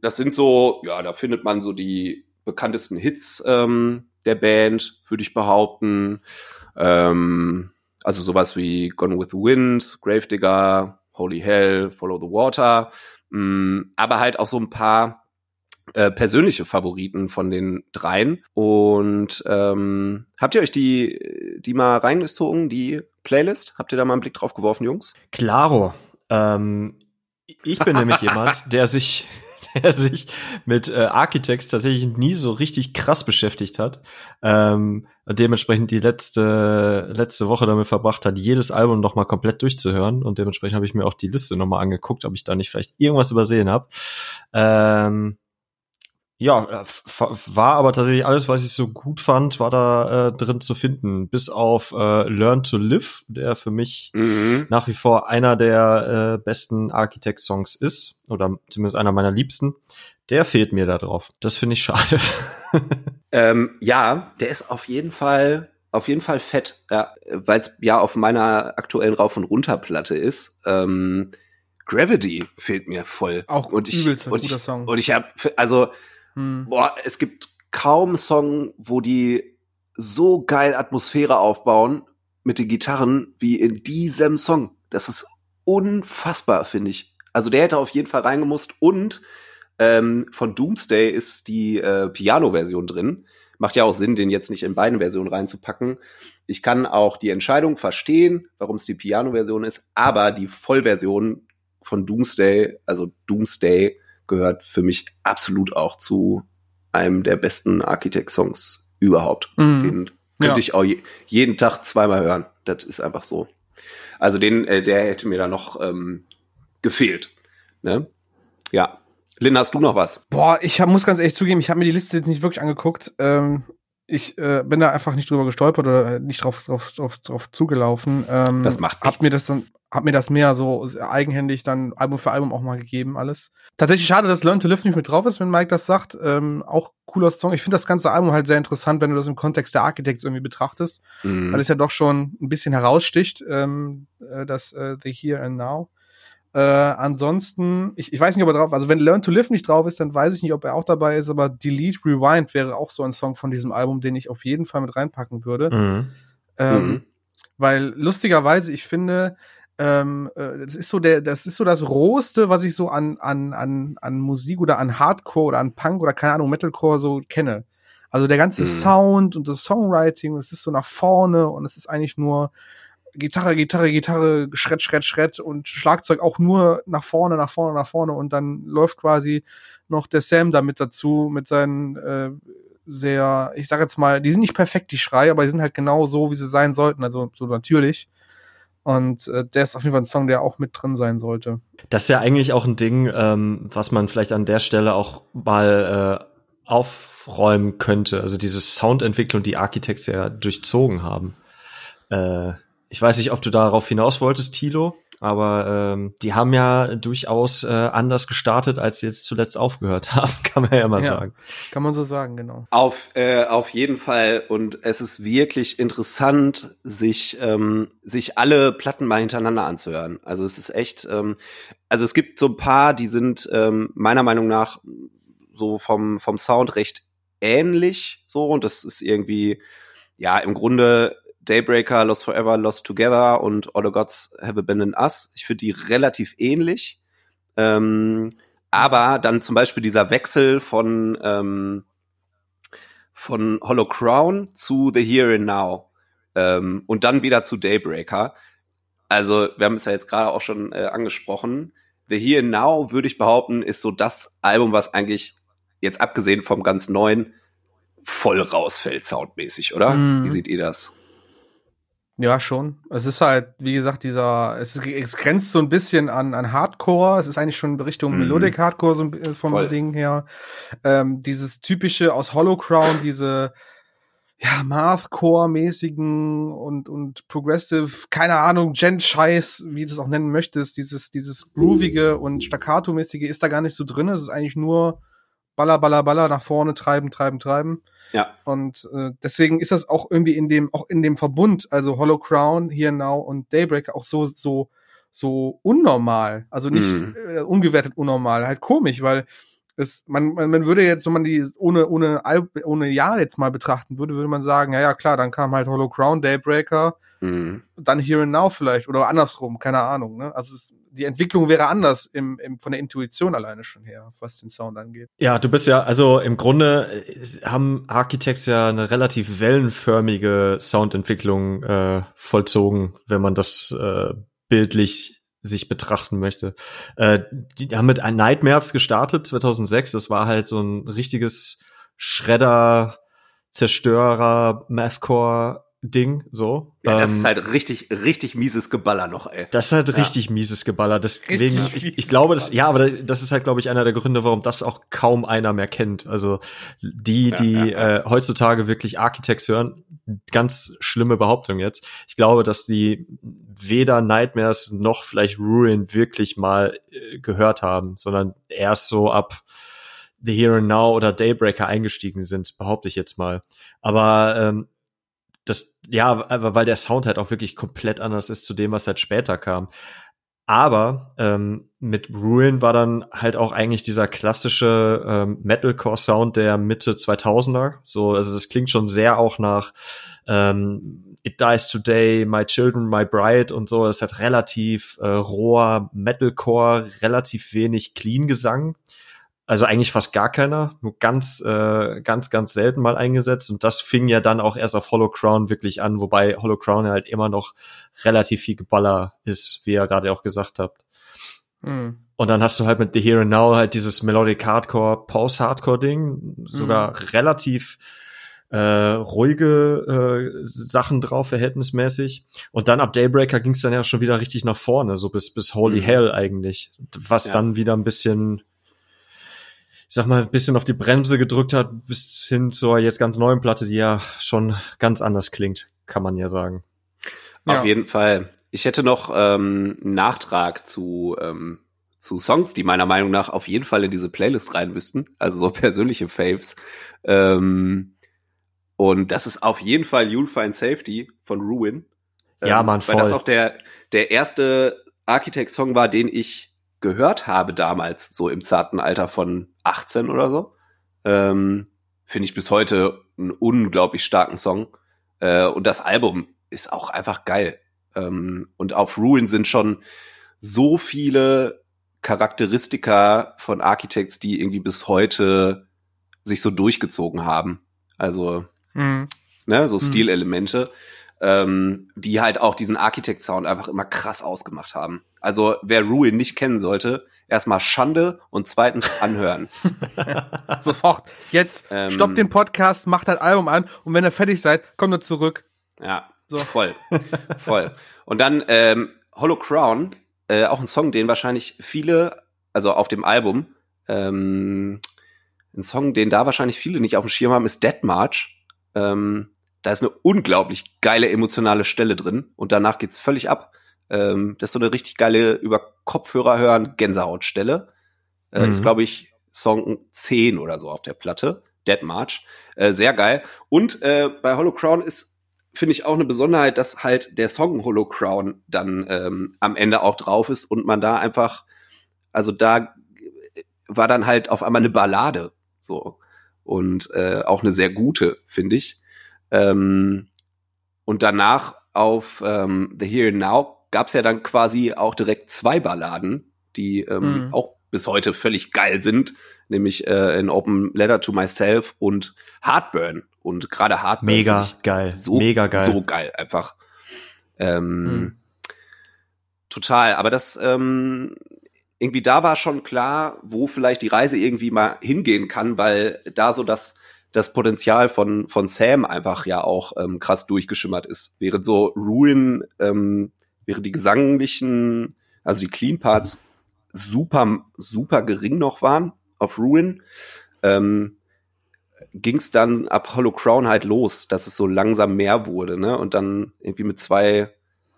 das sind so, ja, da findet man so die bekanntesten Hits ähm, der Band, würde ich behaupten. Ähm, also sowas wie Gone with the Wind, Gravedigger, Holy Hell, Follow the Water. Mm, aber halt auch so ein paar äh, persönliche Favoriten von den dreien. Und ähm, habt ihr euch die, die mal reingezogen, die Playlist? Habt ihr da mal einen Blick drauf geworfen, Jungs? Klaro. Ähm, ich bin nämlich *laughs* jemand, der sich, der sich mit äh, Architects tatsächlich nie so richtig krass beschäftigt hat. Ähm, und dementsprechend die letzte, letzte Woche damit verbracht hat, jedes Album noch mal komplett durchzuhören. Und dementsprechend habe ich mir auch die Liste noch mal angeguckt, ob ich da nicht vielleicht irgendwas übersehen habe. Ähm, ja, war aber tatsächlich alles, was ich so gut fand, war da äh, drin zu finden. Bis auf äh, Learn to Live, der für mich Mhm. nach wie vor einer der äh, besten Architect-Songs ist, oder zumindest einer meiner liebsten. Der fehlt mir da drauf. Das finde ich schade. *laughs* Ähm, ja, der ist auf jeden Fall, auf jeden Fall fett, ja, weil es ja auf meiner aktuellen Rauf- und Runterplatte ist. Ähm, Gravity fehlt mir voll. Auch und ich, übelst ein und guter ich, Song. Und ich habe, also Hm. Boah, es gibt kaum Song, wo die so geil Atmosphäre aufbauen mit den Gitarren wie in diesem Song. Das ist unfassbar, finde ich. Also der hätte auf jeden Fall reingemusst und ähm, von Doomsday ist die äh, Piano-Version drin. Macht ja auch Sinn, den jetzt nicht in beiden Versionen reinzupacken. Ich kann auch die Entscheidung verstehen, warum es die Piano-Version ist, aber die Vollversion von Doomsday, also Doomsday, gehört für mich absolut auch zu einem der besten Architect-Songs überhaupt. Mhm. Den könnte Ja. ich auch je, jeden Tag zweimal hören. Das ist einfach so. Also den, äh, der hätte mir da noch ähm, gefehlt. Ne? Ja. Lynn, hast du noch was? Boah, ich hab, muss ganz ehrlich zugeben, ich habe mir die Liste jetzt nicht wirklich angeguckt. Ähm, ich äh, bin da einfach nicht drüber gestolpert oder nicht drauf, drauf, drauf, drauf zugelaufen. Ähm, Das macht Hab nichts. mir das dann, hab mir das mehr so eigenhändig dann Album für Album auch mal gegeben, alles. Tatsächlich schade, dass Learn to Live nicht mit drauf ist, wenn Mike das sagt. Ähm, auch cooler Song. Ich finde das ganze Album halt sehr interessant, wenn du das im Kontext der Architects irgendwie betrachtest, Mhm. weil es ja doch schon ein bisschen heraussticht, ähm, äh, das äh, The Here and Now. Äh, ansonsten, ich, ich weiß nicht, ob er drauf, also wenn Learn to Live nicht drauf ist, dann weiß ich nicht, ob er auch dabei ist, aber Delete Rewind wäre auch so ein Song von diesem Album, den ich auf jeden Fall mit reinpacken würde. Mhm. Ähm, Mhm. Weil lustigerweise, ich finde, ähm, äh, das ist so der, das ist so das Rohste, was ich so an, an, an, an Musik oder an Hardcore oder an Punk oder keine Ahnung, Metalcore so kenne. Also der ganze Mhm. Sound und das Songwriting, es ist so nach vorne und es ist eigentlich nur Gitarre, Gitarre, Gitarre, Schritt, Schritt, Schritt und Schlagzeug auch nur nach vorne, nach vorne, nach vorne und dann läuft quasi noch der Sam damit dazu mit seinen äh, sehr, ich sag jetzt mal, die sind nicht perfekt, die Schreie, aber die sind halt genau so, wie sie sein sollten, also so natürlich. Und äh, der ist auf jeden Fall ein Song, der auch mit drin sein sollte. Das ist ja eigentlich auch ein Ding, ähm, was man vielleicht an der Stelle auch mal äh, aufräumen könnte. Also diese Soundentwicklung, die Architects ja durchzogen haben. Äh, ich weiß nicht, ob du darauf hinaus wolltest, Tilo, aber ähm, die haben ja durchaus äh, anders gestartet, als sie jetzt zuletzt aufgehört *laughs* haben, kann man ja mal Ja. sagen. Kann man so sagen, genau. Auf, äh, auf jeden Fall. Und es ist wirklich interessant, sich, ähm, sich alle Platten mal hintereinander anzuhören. Also es ist echt, ähm, also es gibt so ein paar, die sind ähm, meiner Meinung nach so vom, vom Sound recht ähnlich so und das ist irgendwie, ja, im Grunde Daybreaker, Lost Forever, Lost Together und All the Gods Have Abandoned Us. Ich finde die relativ ähnlich. Ähm, aber dann zum Beispiel dieser Wechsel von, ähm, von Hollow Crown zu The Here and Now ähm, und dann wieder zu Daybreaker. Also, wir haben es ja jetzt gerade auch schon äh, angesprochen. The Here and Now, würde ich behaupten, ist so das Album, was eigentlich jetzt abgesehen vom ganz neuen voll rausfällt, soundmäßig, oder? Mhm. Wie seht ihr das? Ja, schon. Es ist halt, wie gesagt, dieser, es, es grenzt so ein bisschen an, an Hardcore. Es ist eigentlich schon in Richtung mhm. Melodic Hardcore so äh, vom Voll. Ding her. Ähm, dieses typische aus Hollow Crown, diese, ja, Mathcore-mäßigen und, und Progressive, keine Ahnung, Gent-Scheiß, wie du es auch nennen möchtest, dieses, dieses Groovige und Staccato-mäßige ist da gar nicht so drin. Es ist eigentlich nur Baller, Baller, Baller nach vorne treiben, treiben, treiben. Ja. Und äh, deswegen ist das auch irgendwie in dem, auch in dem Verbund, also Hollow Crown, Here Now und Daybreak auch so, so, so unnormal. Also nicht mhm. äh, ungewertet unnormal, halt komisch, weil es, man, man, man würde jetzt, wenn man die ohne, ohne, ohne Jahr jetzt mal betrachten würde, würde man sagen, ja, ja, klar, dann kam halt Hollow Crown, Daybreaker, mhm. dann Here and Now vielleicht oder andersrum, keine Ahnung, ne? Also es, die Entwicklung wäre anders im, im, von der Intuition alleine schon her, was den Sound angeht. Ja, du bist ja, also im Grunde äh, haben Architects ja eine relativ wellenförmige Soundentwicklung äh, vollzogen, wenn man das äh, bildlich sich betrachten möchte. Äh, die haben mit Nightmares gestartet 2006. Das war halt so ein richtiges Schredder, Zerstörer, Mathcore Ding, so. Ja, das ähm, ist halt richtig, richtig mieses Geballer noch, ey. Das ist halt ja. richtig mieses Geballer. Deswegen, ich, ich glaube, das, ja, aber das ist halt, glaube ich, einer der Gründe, warum das auch kaum einer mehr kennt. Also die, die ja, Äh, heutzutage wirklich Architects hören, ganz schlimme Behauptung jetzt. Ich glaube, dass die weder Nightmares noch vielleicht Ruin wirklich mal äh, gehört haben, sondern erst so ab The Here and Now oder Daybreaker eingestiegen sind, behaupte ich jetzt mal. Aber ähm, das, ja, weil der Sound halt auch wirklich komplett anders ist zu dem, was halt später kam. Aber ähm, mit Ruin war dann halt auch eigentlich dieser klassische ähm, Metalcore-Sound der Mitte 2000er. So, also das klingt schon sehr auch nach ähm, It Dies Today, My Children, My Bride und so. Das hat relativ äh, roher Metalcore, relativ wenig Clean-Gesang. Also eigentlich fast gar keiner, nur ganz, äh, ganz, ganz selten mal eingesetzt. Und das fing ja dann auch erst auf Hollow Crown wirklich an, wobei Hollow Crown halt immer noch relativ viel Geballer ist, wie ihr gerade auch gesagt habt. Mhm. Und dann hast du halt mit The Here and Now halt dieses Melodic Hardcore, Post-Hardcore-Ding, sogar mhm. relativ äh, ruhige äh, Sachen drauf, verhältnismäßig. Und dann ab Daybreaker ging es dann ja schon wieder richtig nach vorne, so bis, bis Holy mhm. Hell eigentlich. Was ja. dann wieder ein bisschen ich sag mal, ein bisschen auf die Bremse gedrückt hat, bis hin zur jetzt ganz neuen Platte, die ja schon ganz anders klingt, kann man ja sagen. Auf ja. jeden Fall. Ich hätte noch ähm, einen Nachtrag zu, ähm, zu Songs, die meiner Meinung nach auf jeden Fall in diese Playlist rein müssten. Also so *laughs* persönliche Faves. Ähm, und das ist auf jeden Fall You'll Find Safety von Ruin. Ja, ähm, man, voll. Weil das auch der, der erste Architect-Song war, den ich gehört habe damals, so im zarten Alter von 18 oder so. Ähm, Finde ich bis heute einen unglaublich starken Song. Äh, und das Album ist auch einfach geil. Ähm, und auf Ruin sind schon so viele Charakteristika von Architects, die irgendwie bis heute sich so durchgezogen haben. Also, mhm. ne, so mhm. Stilelemente ähm, die halt auch diesen Architect-Sound einfach immer krass ausgemacht haben. Also wer Ruin nicht kennen sollte, erstmal Schande und zweitens anhören. *laughs* Sofort. Jetzt ähm, stoppt den Podcast, macht das Album an und wenn ihr fertig seid, kommt ihr zurück. Ja, so. voll. *laughs* voll. Und dann ähm, Hollow Crown, äh, auch ein Song, den wahrscheinlich viele, also auf dem Album, ähm, ein Song, den da wahrscheinlich viele nicht auf dem Schirm haben, ist Dead March. Ähm, da ist eine unglaublich geile emotionale Stelle drin und danach geht's völlig ab. Ähm, das ist so eine richtig geile über Kopfhörer hören Gänsehautstelle. Äh, mhm. Ist glaube ich Song 10 oder so auf der Platte. Dead March. Äh, sehr geil. Und äh, bei Hollow Crown ist finde ich auch eine Besonderheit, dass halt der Song Hollow Crown dann ähm, am Ende auch drauf ist und man da einfach, also da war dann halt auf einmal eine Ballade So. Und äh, auch eine sehr gute, finde ich. Ähm, und danach auf ähm, The Here and Now gab es ja dann quasi auch direkt zwei Balladen, die ähm, mhm. auch bis heute völlig geil sind, nämlich äh, in Open Letter to Myself und Heartburn. Und gerade Heartburn mega geil, so mega geil, so geil einfach. Ähm, mhm. Total. Aber das ähm, irgendwie da war schon klar, wo vielleicht die Reise irgendwie mal hingehen kann, weil da so das das Potenzial von von Sam einfach ja auch ähm, krass durchgeschimmert ist. Während so Ruin, ähm, während die gesanglichen, also die Clean Parts super super gering noch waren auf Ruin, ähm, ging es dann ab Hollow Crown halt los, dass es so langsam mehr wurde, ne? Und dann irgendwie mit zwei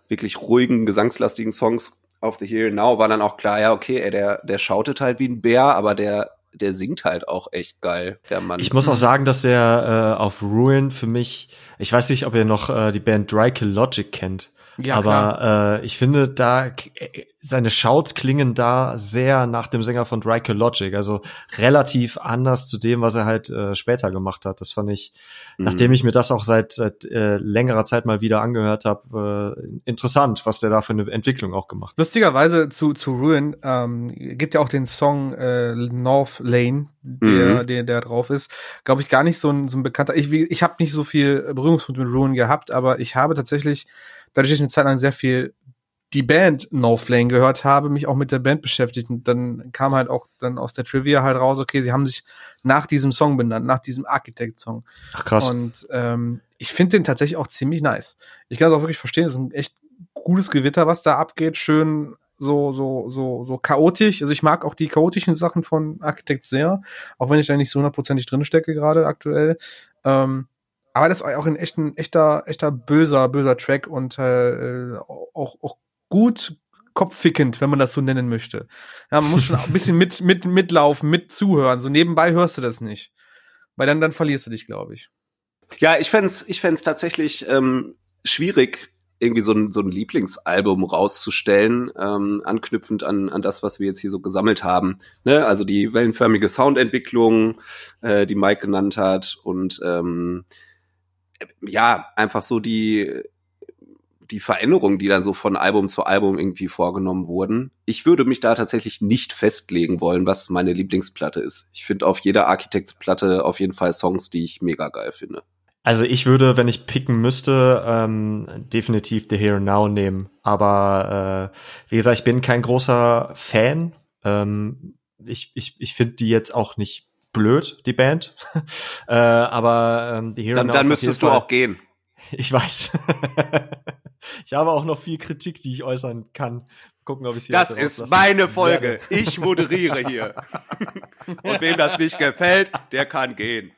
wirklich ruhigen, gesangslastigen Songs auf The Here Now war dann auch klar, ja, okay, ey, der, der schautet halt wie ein Bär, aber der, der singt halt auch echt geil, der Mann. Ich muss auch sagen, dass er äh, auf Ruin für mich, ich weiß nicht, ob ihr noch äh, die Band Dry Kill Logic kennt. Ja, aber äh, ich finde, da äh, seine Shouts klingen da sehr nach dem Sänger von Dry Logic, also relativ anders zu dem, was er halt äh, später gemacht hat. Das fand ich, mhm. nachdem ich mir das auch seit, seit äh, längerer Zeit mal wieder angehört habe, äh, interessant, was der da für eine Entwicklung auch gemacht. hat. Lustigerweise zu zu Ruin ähm, gibt ja auch den Song äh, North Lane, der, mhm. der der drauf ist, glaube ich gar nicht so ein, so ein bekannter. Ich ich habe nicht so viel Berührungspunkte mit Ruin gehabt, aber ich habe tatsächlich dadurch, dass ich eine Zeit lang sehr viel die Band No Flame gehört habe, mich auch mit der Band beschäftigt und dann kam halt auch dann aus der Trivia halt raus, okay, sie haben sich nach diesem Song benannt, nach diesem Architect-Song. Ach krass. Und ähm, ich finde den tatsächlich auch ziemlich nice. Ich kann es auch wirklich verstehen, es ist ein echt gutes Gewitter, was da abgeht, schön so so so so chaotisch. Also ich mag auch die chaotischen Sachen von Architect sehr, auch wenn ich da nicht so hundertprozentig drin stecke gerade aktuell. Ähm, aber das ist auch ein echt ein echter, echter böser, böser Track und äh, auch, auch gut kopffickend, wenn man das so nennen möchte. Ja, man muss schon ein bisschen mit, mit, mitlaufen, mit zuhören. So nebenbei hörst du das nicht. Weil dann, dann verlierst du dich, glaube ich. Ja, ich fände ich fänd's tatsächlich ähm, schwierig, irgendwie so ein, so ein Lieblingsalbum rauszustellen, ähm, anknüpfend an, an das, was wir jetzt hier so gesammelt haben. Ne? Also die wellenförmige Soundentwicklung, äh, die Mike genannt hat und ähm, ja, einfach so die, die Veränderungen, die dann so von Album zu Album irgendwie vorgenommen wurden. Ich würde mich da tatsächlich nicht festlegen wollen, was meine Lieblingsplatte ist. Ich finde auf jeder Architects-Platte auf jeden Fall Songs, die ich mega geil finde. Also ich würde, wenn ich picken müsste, ähm, definitiv The Here and Now nehmen. Aber äh, wie gesagt, ich bin kein großer Fan. Ähm, ich ich, ich finde die jetzt auch nicht blöd, die Band. *laughs* äh, aber ähm, die Hero Dann, dann müsstest du auch gehen. Ich weiß. *laughs* ich habe auch noch viel Kritik, die ich äußern kann. Gucken, ob ich hier Das ist meine Folge. Ich moderiere hier. *laughs* Und wem das nicht gefällt, der kann gehen.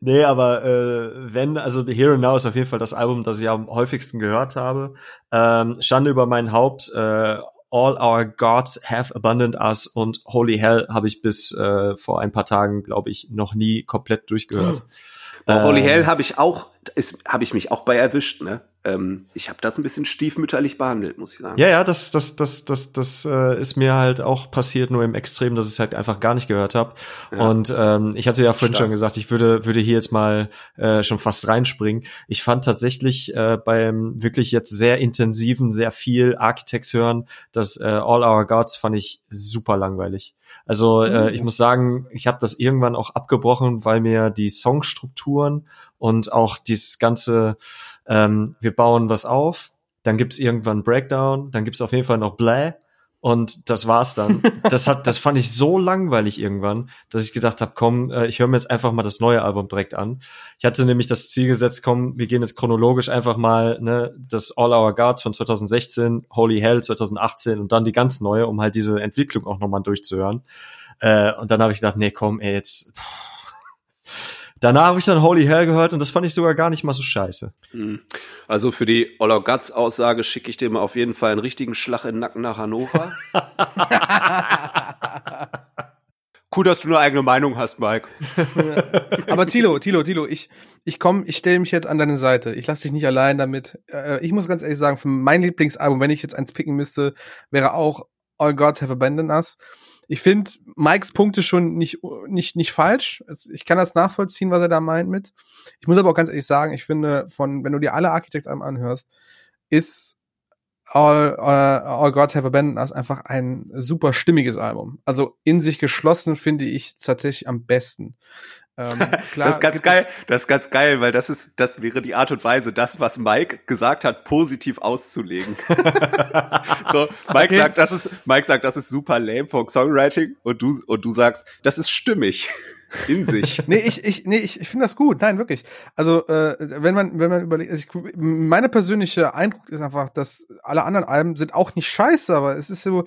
nee, aber äh, wenn, also The Hero Now ist auf jeden Fall das Album, das ich am häufigsten gehört habe. Ähm, Schande über mein Haupt, äh, All Our Gods Have Abundant Us und Holy Hell habe ich bis äh, vor ein paar Tagen, glaube ich, noch nie komplett durchgehört. Oh, Holy ähm, Hell habe ich auch, habe ich mich auch bei erwischt, ne? ähm, ich habe das ein bisschen stiefmütterlich behandelt, muss ich sagen. Ja, ja, das, das, das, das, das äh, ist mir halt auch passiert, nur im Extrem, dass ich es halt einfach gar nicht gehört habe. Ja. Und ähm, ich hatte ja vorhin Stark. schon gesagt, ich würde, würde hier jetzt mal äh, schon fast reinspringen. Ich fand tatsächlich äh, beim wirklich jetzt sehr intensiven, sehr viel Architects hören, das äh, All Our Gods fand ich super langweilig. Also äh, mhm. ich muss sagen, ich habe das irgendwann auch abgebrochen, weil mir die Songstrukturen und auch dieses ganze ähm, wir bauen was auf, dann gibt's irgendwann Breakdown, dann gibt's auf jeden Fall noch Bläh und das war's dann. Das hat, das fand ich so langweilig irgendwann, dass ich gedacht habe, komm, äh, ich höre mir jetzt einfach mal das neue Album direkt an. Ich hatte nämlich das Ziel gesetzt, komm, wir gehen jetzt chronologisch einfach mal ne, das All Our Gods von 2016, Holy Hell 2018 und dann die ganz neue, um halt diese Entwicklung auch nochmal durchzuhören. Äh, und dann habe ich gedacht, nee, komm, ey, jetzt. Pff, Danach habe ich dann Holy Hell gehört und das fand ich sogar gar nicht mal so scheiße. Hm. Also für die Oller Guts Aussage schicke ich dir mal auf jeden Fall einen richtigen Schlag in den Nacken nach Hannover. *laughs* cool, dass du eine eigene Meinung hast, Mike. Aber Tilo, Tilo, Tilo, ich, ich komm, ich stelle mich jetzt an deine Seite. Ich lasse dich nicht allein damit. Äh, ich muss ganz ehrlich sagen, für mein Lieblingsalbum, wenn ich jetzt eins picken müsste, wäre auch All Gods Have Abandoned Us ich finde Mikes Punkte schon nicht, nicht, nicht falsch. Ich kann das nachvollziehen, was er da meint mit. Ich muss aber auch ganz ehrlich sagen, ich finde, von, wenn du dir alle Architects anhörst, ist All, uh, All Gods Have Abandoned Us einfach ein super stimmiges Album. Also in sich geschlossen finde ich tatsächlich am besten. Ähm, klar, *laughs* das ist ganz geil. Das ist ganz geil, weil das ist, das wäre die Art und Weise, das, was Mike gesagt hat, positiv auszulegen. *laughs* so, Mike okay. sagt, das ist, Mike sagt, das ist super lame for Songwriting und du, und du sagst, das ist stimmig *laughs* in sich. nee, ich, ich, nee, ich, ich finde das gut. Nein, wirklich. Also, äh, wenn man, wenn man überlegt, also ich, meine persönliche Eindruck ist einfach, dass alle anderen Alben sind auch nicht scheiße, aber es ist so.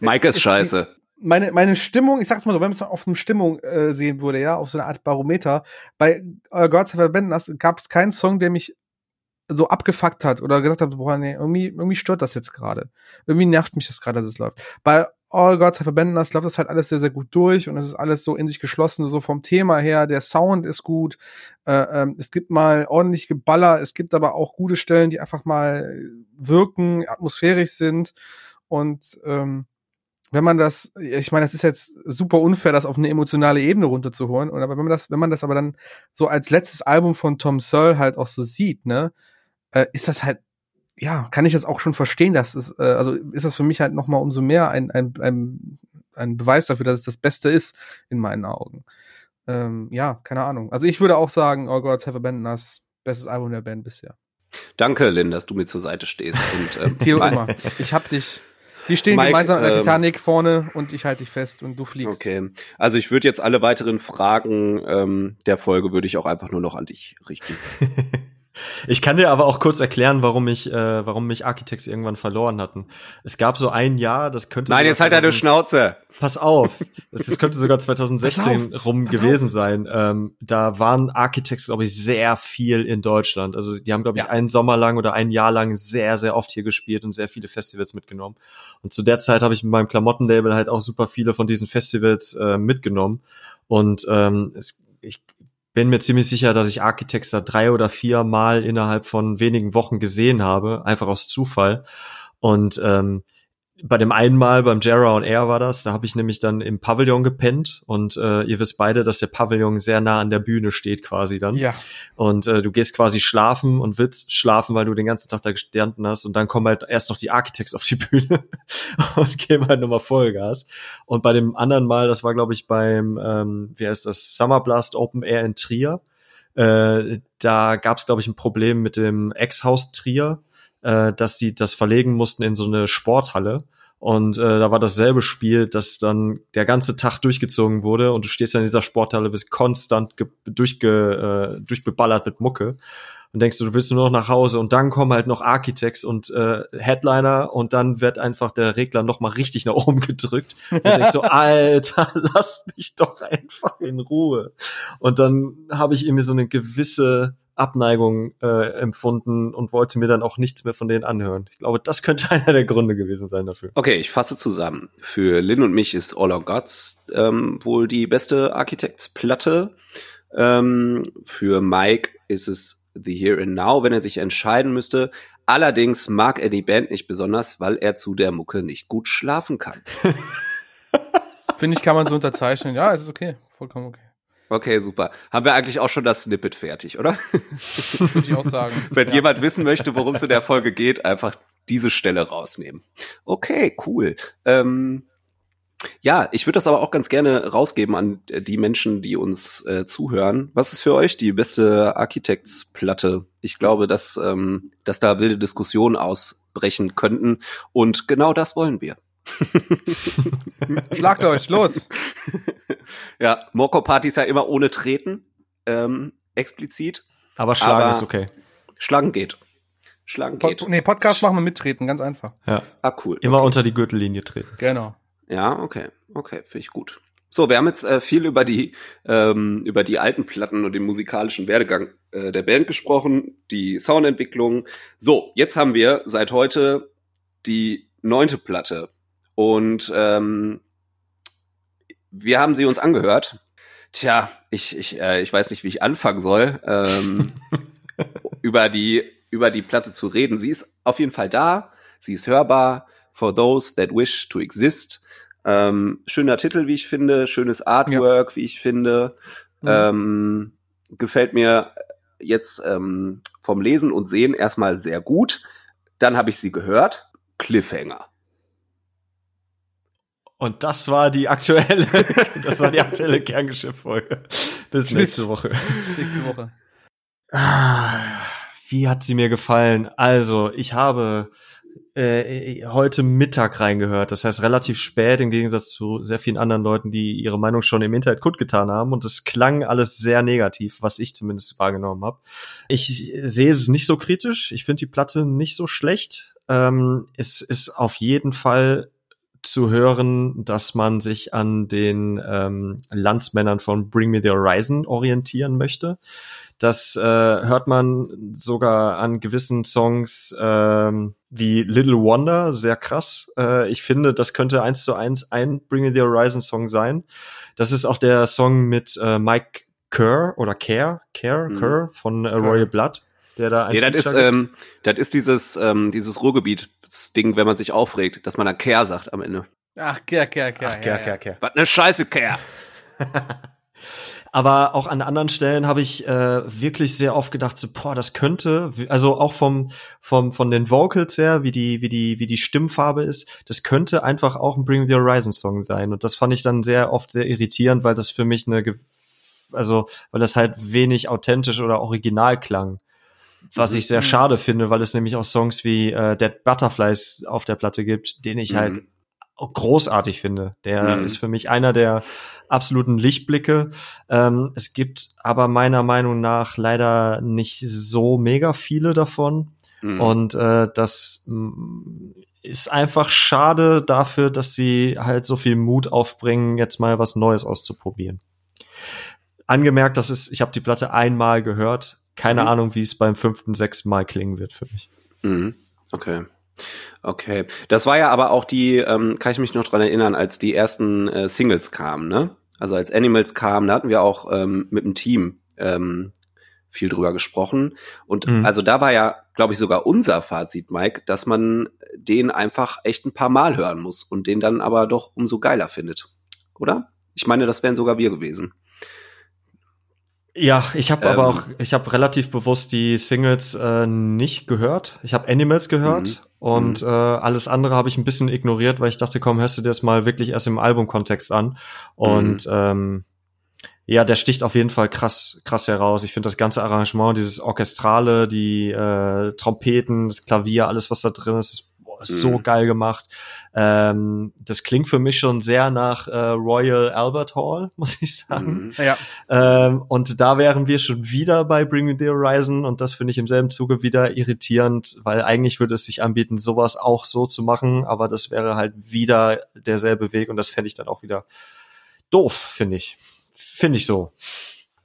Mike ist scheiße. Meine, meine Stimmung, ich sag's mal so, wenn man es auf eine Stimmung äh, sehen würde, ja, auf so eine Art Barometer, bei uh, Gods Have Abandoned gab es keinen Song, der mich so abgefuckt hat oder gesagt hat, boah, nee, irgendwie, irgendwie stört das jetzt gerade. Irgendwie nervt mich das gerade, dass es läuft. Bei All Gods Have Abandoned Us läuft das halt alles sehr, sehr gut durch und es ist alles so in sich geschlossen, so vom Thema her. Der Sound ist gut. Äh, ähm, es gibt mal ordentlich Geballer. Es gibt aber auch gute Stellen, die einfach mal wirken, atmosphärisch sind. Und ähm, wenn man das, ich meine, das ist jetzt super unfair, das auf eine emotionale Ebene runterzuholen. Und aber wenn man das, wenn man das aber dann so als letztes Album von Tom Searle halt auch so sieht, ne, äh, ist das halt ja, kann ich das auch schon verstehen, dass es, äh, also ist das für mich halt nochmal umso mehr ein, ein, ein, ein Beweis dafür, dass es das Beste ist, in meinen Augen. Ähm, ja, keine Ahnung. Also ich würde auch sagen, All Gods Have Abandoned Us, bestes Album der Band bisher. Danke, Lynn, dass du mir zur Seite stehst. Und, *laughs* ähm, Theo immer. Ich hab dich. Wir stehen Mike, gemeinsam an der ähm, Titanic vorne und ich halte dich fest und du fliegst. Okay. Also ich würde jetzt alle weiteren Fragen ähm, der Folge würde ich auch einfach nur noch an dich richten. *laughs* Ich kann dir aber auch kurz erklären, warum ich, äh, warum mich Architects irgendwann verloren hatten. Es gab so ein Jahr, das könnte. Nein, jetzt halt deine Schnauze. Pass auf, das, das könnte sogar 2016 rum Pass gewesen auf. sein. Ähm, da waren Architects, glaube ich, sehr viel in Deutschland. Also die haben, glaube ich, ja. einen Sommer lang oder ein Jahr lang sehr, sehr oft hier gespielt und sehr viele Festivals mitgenommen. Und zu der Zeit habe ich mit meinem Klamottenlabel halt auch super viele von diesen Festivals äh, mitgenommen. Und ähm, es, ich bin mir ziemlich sicher, dass ich Architects da drei oder vier Mal innerhalb von wenigen Wochen gesehen habe, einfach aus Zufall. Und ähm, bei dem einen Mal beim Jera und Air war das, da habe ich nämlich dann im Pavillon gepennt und äh, ihr wisst beide, dass der Pavillon sehr nah an der Bühne steht quasi dann. Ja. Und äh, du gehst quasi schlafen und willst schlafen, weil du den ganzen Tag da gestanden hast und dann kommen halt erst noch die Architects auf die *laughs* Bühne und geben halt nochmal Vollgas. Und bei dem anderen Mal, das war glaube ich beim, ähm, wie heißt das, Summer Blast Open Air in Trier, äh, da gab es glaube ich ein Problem mit dem Ex-Haus Trier äh, dass die das verlegen mussten in so eine Sporthalle. Und äh, da war dasselbe Spiel, dass dann der ganze Tag durchgezogen wurde und du stehst dann in dieser Sporthalle, bist konstant durchge äh, durchbeballert mit Mucke und denkst du, du willst nur noch nach Hause und dann kommen halt noch Architects und äh, Headliner und dann wird einfach der Regler noch mal richtig nach oben *laughs* gedrückt. Und ich denk so, *laughs* Alter, lass mich doch einfach in Ruhe. Und dann habe ich irgendwie so eine gewisse Abneigung äh, empfunden und wollte mir dann auch nichts mehr von denen anhören. Ich glaube, das könnte *laughs* einer der Gründe gewesen sein dafür. Okay, ich fasse zusammen. Für Lynn und mich ist All Our Gods ähm, wohl die beste Architects-Platte. Ähm, für Mike ist es The Here and Now, wenn er sich entscheiden müsste. Allerdings mag er die Band nicht besonders, weil er zu der Mucke nicht gut schlafen kann. *laughs* Finde ich, kann man so unterzeichnen. Ja, es ist okay. Vollkommen okay. Okay, super. Haben wir eigentlich auch schon das Snippet fertig, oder? *laughs* Würde ich auch sagen. *laughs* Wenn ja. jemand wissen möchte, worum es in der Folge geht, einfach diese Stelle rausnehmen. Okay, cool. Ähm, ja, ich würde das aber auch ganz gerne rausgeben an die Menschen, die uns äh, zuhören. Was ist für euch die beste Architects-Platte? Ich glaube, dass, ähm, dass da wilde Diskussionen ausbrechen könnten. Und genau das wollen wir. *laughs* Schlagt euch, los! *laughs* ja, Moko-Party ist ja immer ohne Treten, ähm, explizit. Aber Schlagen Aber ist okay. Schlagen geht. Schlagen geht. nee, Podcast machen wir mittreten, ganz einfach. Ja. Ah, cool. Immer okay. unter die Gürtellinie treten. Genau. Ja, okay. Okay, finde ich gut. So, wir haben jetzt äh, viel über die ähm, über die alten Platten und den musikalischen Werdegang äh, der Band gesprochen, die Soundentwicklung. So, jetzt haben wir seit heute die neunte Platte und ähm, wir haben sie uns angehört. Tja, ich, ich, äh, ich weiß nicht, wie ich anfangen soll, ähm, *laughs* über, die, über die Platte zu reden. Sie ist auf jeden Fall da, sie ist hörbar. for Those That Wish to Exist. Ähm, schöner Titel, wie ich finde, schönes Artwork, ja. wie ich finde. Mhm. Ähm, gefällt mir jetzt ähm, vom Lesen und Sehen erstmal sehr gut. Dann habe ich sie gehört. Cliffhanger. Und das war die aktuelle, *laughs* das war die aktuelle Kerngeschäft-Folge. Bis nächste Woche. Nächste Woche. Ah, wie hat sie mir gefallen? Also, ich habe äh, heute Mittag reingehört. Das heißt relativ spät im Gegensatz zu sehr vielen anderen Leuten, die ihre Meinung schon im Internet kundgetan haben. Und es klang alles sehr negativ, was ich zumindest wahrgenommen habe. Ich sehe es nicht so kritisch. Ich finde die Platte nicht so schlecht. Ähm, es ist auf jeden Fall zu hören, dass man sich an den ähm, Landsmännern von Bring Me the Horizon orientieren möchte. Das äh, hört man sogar an gewissen Songs ähm, wie Little Wonder, sehr krass. Äh, ich finde, das könnte eins zu eins ein Bring Me the Horizon Song sein. Das ist auch der Song mit äh, Mike Kerr oder Care, Care, mhm. Kerr von äh, Royal Blood, der da ein Nee, das ist, ähm, das ist dieses, ähm, dieses Ruhrgebiet-Ding, wenn man sich aufregt, dass man da Care sagt am Ende. Ach, Care, Care, Care. Ach, Care, ja, Care, Care. Was ne Scheiße, Care. *laughs* Aber auch an anderen Stellen habe ich äh, wirklich sehr oft gedacht, so, boah, das könnte, also auch vom, vom, von den Vocals her, wie die, wie die, wie die Stimmfarbe ist, das könnte einfach auch ein Bring the Horizon Song sein. Und das fand ich dann sehr oft sehr irritierend, weil das für mich eine, also, weil das halt wenig authentisch oder original klang. Was ich sehr mhm. schade finde, weil es nämlich auch Songs wie äh, Dead Butterflies auf der Platte gibt, den ich halt mhm. halt großartig finde. Der mhm. ist für mich einer der absoluten Lichtblicke. Ähm, es gibt aber meiner Meinung nach leider nicht so mega viele davon. Mhm. Und äh, das ist einfach schade dafür, dass sie halt so viel Mut aufbringen, jetzt mal was Neues auszuprobieren. Angemerkt, das ist, ich habe die Platte einmal gehört. Keine mhm. Ahnung, wie es beim fünften, sechsten Mal klingen wird für mich. Mhm. Okay. Okay. Das war ja aber auch die, ähm, kann ich mich noch dran erinnern, als die ersten äh, Singles kamen, ne? Also als Animals kamen, da hatten wir auch ähm, mit dem Team ähm, viel drüber gesprochen. Und mhm. also da war ja, glaube ich, sogar unser Fazit, Mike, dass man den einfach echt ein paar Mal hören muss und den dann aber doch umso geiler findet. Oder? Ich meine, das wären sogar wir gewesen. Ja, ich habe ähm, aber auch, ich habe relativ bewusst die Singles äh, nicht gehört. Ich habe Animals gehört mhm. und mhm. Äh, alles andere habe ich ein bisschen ignoriert, weil ich dachte, komm, hörst du dir das mal wirklich erst im Albumkontext an. Und mhm. ähm, ja, der sticht auf jeden Fall krass, krass heraus. Ich finde das ganze Arrangement, dieses Orchestrale, die äh, Trompeten, das Klavier, alles, was da drin ist, ist mhm. so geil gemacht. Ähm, das klingt für mich schon sehr nach äh, Royal Albert Hall, *laughs* muss ich sagen. Mhm. Ja. Ähm, und da wären wir schon wieder bei Bring Me the Horizon und das finde ich im selben Zuge wieder irritierend, weil eigentlich würde es sich anbieten, sowas auch so zu machen, aber das wäre halt wieder derselbe Weg und das fände ich dann auch wieder doof, finde ich. Finde ich so.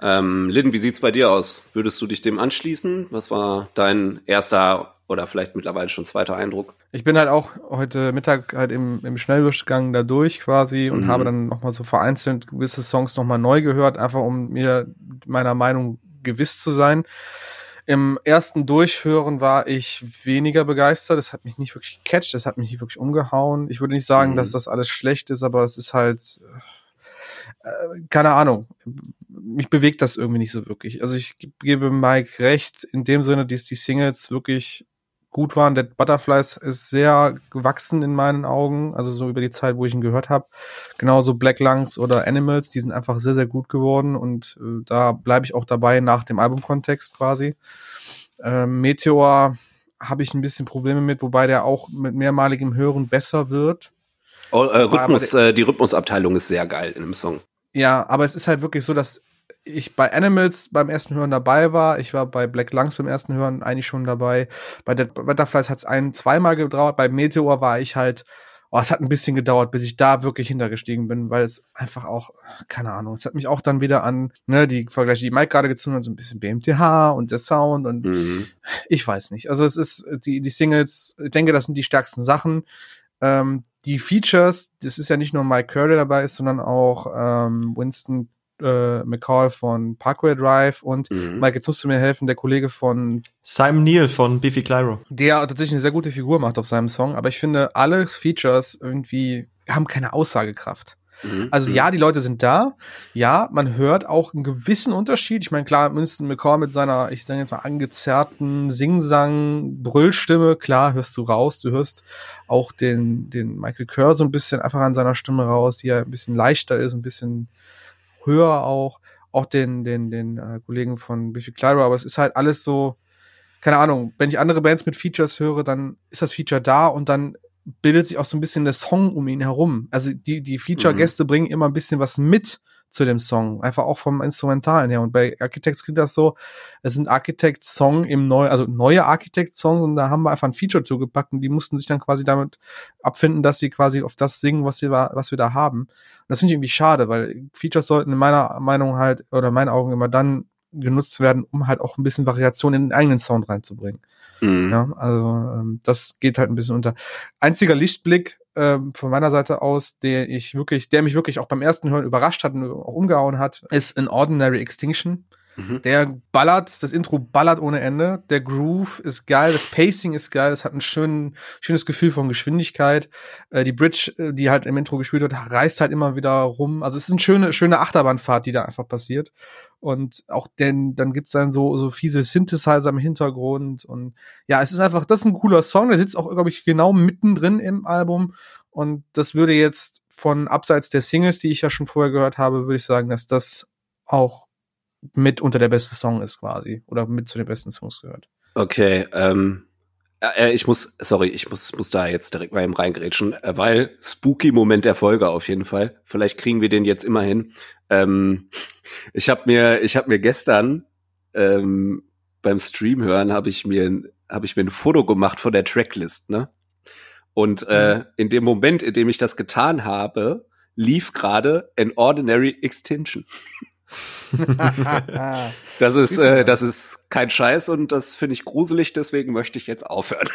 Ähm, Lynn, wie sieht's bei dir aus? Würdest du dich dem anschließen? Was war dein erster oder vielleicht mittlerweile schon zweiter Eindruck? Ich bin halt auch heute Mittag halt im, im Schnelldurchgang da durch quasi und mhm. habe dann nochmal so vereinzelt gewisse Songs nochmal neu gehört, einfach um mir meiner Meinung gewiss zu sein. Im ersten Durchhören war ich weniger begeistert. Das hat mich nicht wirklich gecatcht, das hat mich nicht wirklich umgehauen. Ich würde nicht sagen, mhm. dass das alles schlecht ist, aber es ist halt, äh, keine Ahnung. Mich bewegt das irgendwie nicht so wirklich. Also ich gebe Mike recht, in dem Sinne, dass die Singles wirklich gut waren. Der Butterflies ist sehr gewachsen in meinen Augen, also so über die Zeit, wo ich ihn gehört habe. Genauso Black Lungs oder Animals, die sind einfach sehr, sehr gut geworden und äh, da bleibe ich auch dabei nach dem Albumkontext quasi. Ähm, Meteor habe ich ein bisschen Probleme mit, wobei der auch mit mehrmaligem Hören besser wird. Oh, äh, Rhythmus, äh, die Rhythmusabteilung ist sehr geil in dem Song. Ja, aber es ist halt wirklich so, dass ich bei Animals beim ersten Hören dabei war. Ich war bei Black Lungs beim ersten Hören eigentlich schon dabei. Bei Dead Butterflies hat es ein, zweimal gedauert. Bei Meteor war ich halt, oh, es hat ein bisschen gedauert, bis ich da wirklich hintergestiegen bin, weil es einfach auch, keine Ahnung, es hat mich auch dann wieder an, ne, die Vergleiche, die Mike gerade gezogen hat, so ein bisschen BMTH und der Sound und mhm. ich weiß nicht. Also es ist, die, die Singles, ich denke, das sind die stärksten Sachen. Ähm, die Features, das ist ja nicht nur Mike Curry dabei ist, sondern auch ähm, Winston äh, McCall von Parkway Drive und mhm. Mike, jetzt musst du mir helfen, der Kollege von Simon Neal von Biffy Clyro. Der tatsächlich eine sehr gute Figur macht auf seinem Song, aber ich finde, alle Features irgendwie haben keine Aussagekraft. Mhm. Also ja, die Leute sind da. Ja, man hört auch einen gewissen Unterschied. Ich meine, klar, Winston McCall mit seiner, ich sage jetzt mal, angezerrten Singsang, Brüllstimme, klar, hörst du raus. Du hörst auch den, den Michael Kerr so ein bisschen einfach an seiner Stimme raus, die ja ein bisschen leichter ist, ein bisschen höher auch. Auch den, den, den äh, Kollegen von Biffy Clyro, aber es ist halt alles so, keine Ahnung, wenn ich andere Bands mit Features höre, dann ist das Feature da und dann bildet sich auch so ein bisschen der Song um ihn herum. Also die, die Feature-Gäste mhm. bringen immer ein bisschen was mit zu dem Song. Einfach auch vom Instrumentalen her. Und bei Architects klingt das so, es sind Architects-Song im neuen, also neue Architects-Song und da haben wir einfach ein Feature zugepackt und die mussten sich dann quasi damit abfinden, dass sie quasi auf das singen, was, sie, was wir da haben. Und das finde ich irgendwie schade, weil Features sollten in meiner Meinung halt, oder in meinen Augen immer dann genutzt werden, um halt auch ein bisschen Variation in den eigenen Sound reinzubringen. Mhm. Ja, also ähm, das geht halt ein bisschen unter. Einziger Lichtblick ähm, von meiner Seite aus, der ich wirklich, der mich wirklich auch beim ersten Hören überrascht hat und auch umgehauen hat, ist An Ordinary Extinction. Mhm. Der ballert, das Intro ballert ohne Ende. Der Groove ist geil, das Pacing ist geil, es hat ein schön, schönes Gefühl von Geschwindigkeit. Äh, die Bridge, äh, die halt im Intro gespielt wird, reißt halt immer wieder rum. Also es ist eine schöne, schöne Achterbahnfahrt, die da einfach passiert. Und auch denn, dann gibt's dann so, so fiese Synthesizer im Hintergrund. Und ja, es ist einfach, das ist ein cooler Song. Der sitzt auch, glaube ich, genau mittendrin im Album. Und das würde jetzt von abseits der Singles, die ich ja schon vorher gehört habe, würde ich sagen, dass das auch mit unter der beste Song ist quasi oder mit zu den besten Songs gehört. Okay, ähm, äh, ich muss, sorry, ich muss, muss da jetzt direkt mal eben reingrätschen, äh, weil spooky Moment der Folge auf jeden Fall. Vielleicht kriegen wir den jetzt immerhin. Ähm, *laughs* ich habe mir, ich habe mir gestern ähm, beim Stream hören habe ich mir, habe ich mir ein Foto gemacht von der Tracklist, ne? Und äh, mhm. in dem Moment, in dem ich das getan habe, lief gerade an Ordinary Extinction. *laughs* *laughs* das ist, äh, das ist kein Scheiß und das finde ich gruselig, deswegen möchte ich jetzt aufhören.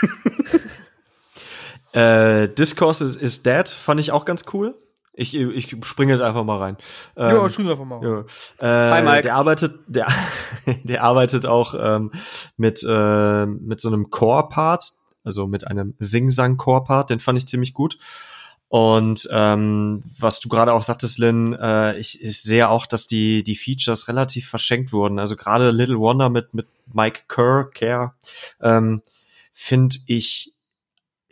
*laughs* äh, Discourse is Dead fand ich auch ganz cool. Ich, ich springe jetzt einfach mal rein. Ähm, ja, spring einfach mal. Ja. Äh, Hi Mike. Der arbeitet, der, *laughs* der arbeitet auch ähm, mit äh, mit so einem Core-Part, also mit einem Sing-Sang-Core-Part. Den fand ich ziemlich gut. Und ähm, was du gerade auch sagtest, Lynn, äh, ich, ich sehe auch, dass die die Features relativ verschenkt wurden. Also gerade Little Wonder mit mit Mike Kerr, Kerr ähm, finde ich,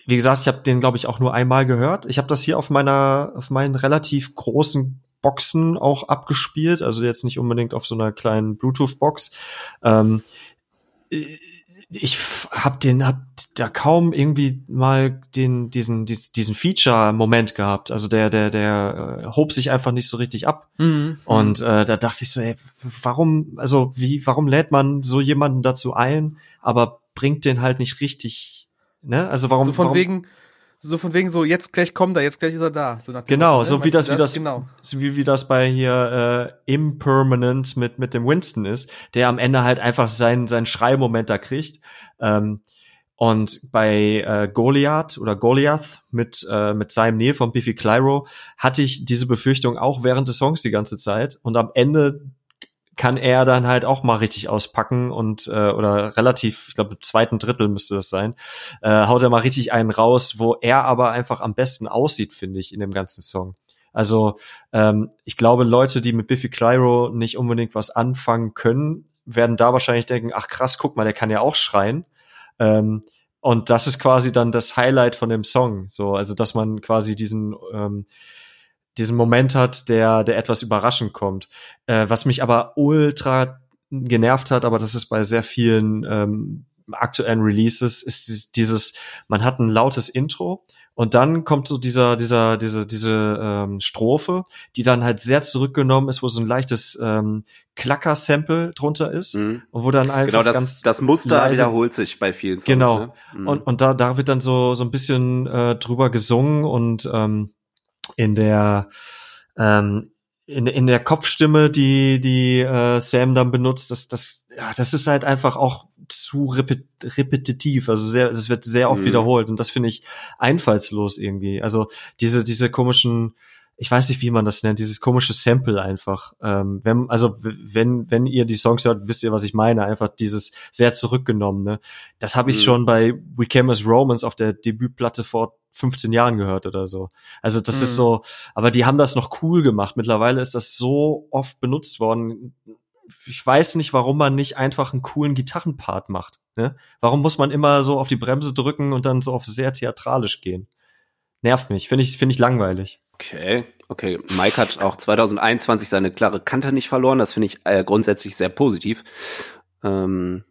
wie gesagt, ich habe den glaube ich auch nur einmal gehört. Ich habe das hier auf meiner auf meinen relativ großen Boxen auch abgespielt, also jetzt nicht unbedingt auf so einer kleinen Bluetooth-Box. Ähm, ich hab den hab da kaum irgendwie mal den diesen diesen, Feature Moment gehabt. Also der der der äh, hob sich einfach nicht so richtig ab. Mhm. und äh, da dachte ich so ey, warum also wie warum lädt man so jemanden dazu ein aber bringt den halt nicht richtig ne? Also warum so von warum, wegen so von wegen so, jetzt gleich kommt er, jetzt gleich ist er da. So genau, so wie das, wie das, genau. wie, wie das bei hier äh, Impermanence mit, mit dem Winston ist, der am Ende halt einfach seinen, seinen Schreimoment da kriegt. Ähm, und bei äh, Goliath oder Goliath mit, äh, mit seinem Nähe von Biffy Clyro hatte ich diese Befürchtung auch während des Songs die ganze Zeit. Und am Ende kann er dann halt auch mal richtig auspacken und äh, oder relativ, ich glaube, im zweiten Drittel müsste das sein, äh, haut er mal richtig einen raus, wo er aber einfach am besten aussieht, finde ich, in dem ganzen Song. Also ähm, ich glaube, Leute, die mit Biffy Clyro nicht unbedingt was anfangen können, werden da wahrscheinlich denken, ach krass, guck mal, der kann ja auch schreien. Ähm, und das ist quasi dann das Highlight von dem Song. So, also dass man quasi diesen ähm, diesen Moment hat, der, der etwas überraschend kommt. Äh, was mich aber ultra genervt hat, aber das ist bei sehr vielen ähm, aktuellen Releases, ist dieses, dieses, man hat ein lautes Intro und dann kommt so dieser, dieser, diese, diese ähm, Strophe, die dann halt sehr zurückgenommen ist, wo so ein leichtes ähm, Klacker-Sample drunter ist mhm. und wo dann einfach genau das, ganz das Muster leise, wiederholt sich bei vielen Songs. Genau ne? mhm. und und da da wird dann so so ein bisschen äh, drüber gesungen und ähm, in der ähm, in, in der Kopfstimme, die die äh, Sam dann benutzt, das das ja, das ist halt einfach auch zu repet repetitiv, also sehr, es wird sehr oft mhm. wiederholt und das finde ich einfallslos irgendwie. Also diese diese komischen ich weiß nicht, wie man das nennt, dieses komische Sample einfach. Ähm, wenn, also wenn, wenn ihr die Songs hört, wisst ihr, was ich meine. Einfach dieses sehr zurückgenommene. Das habe ich mhm. schon bei We Came as Romans auf der Debütplatte vor 15 Jahren gehört oder so. Also das mhm. ist so, aber die haben das noch cool gemacht. Mittlerweile ist das so oft benutzt worden. Ich weiß nicht, warum man nicht einfach einen coolen Gitarrenpart macht. Ne? Warum muss man immer so auf die Bremse drücken und dann so auf sehr theatralisch gehen? Nervt mich, finde ich, finde ich langweilig. Okay, okay. Mike hat auch 2021 seine klare Kante nicht verloren. Das finde ich äh, grundsätzlich sehr positiv. Ähm,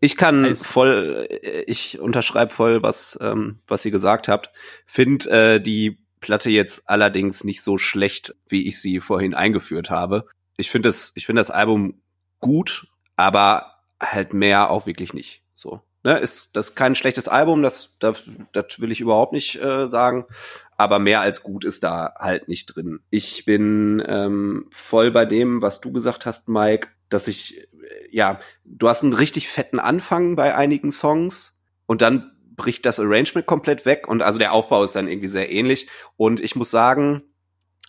ich kann nice. voll, äh, ich unterschreibe voll, was, ähm, was ihr gesagt habt. Find äh, die Platte jetzt allerdings nicht so schlecht, wie ich sie vorhin eingeführt habe. Ich finde das, ich finde das Album gut, aber halt mehr auch wirklich nicht. So. Ne, ist das ist kein schlechtes Album, das, das, das will ich überhaupt nicht äh, sagen aber mehr als gut ist da halt nicht drin. Ich bin ähm, voll bei dem, was du gesagt hast, Mike, dass ich, äh, ja, du hast einen richtig fetten Anfang bei einigen Songs und dann bricht das Arrangement komplett weg und also der Aufbau ist dann irgendwie sehr ähnlich und ich muss sagen,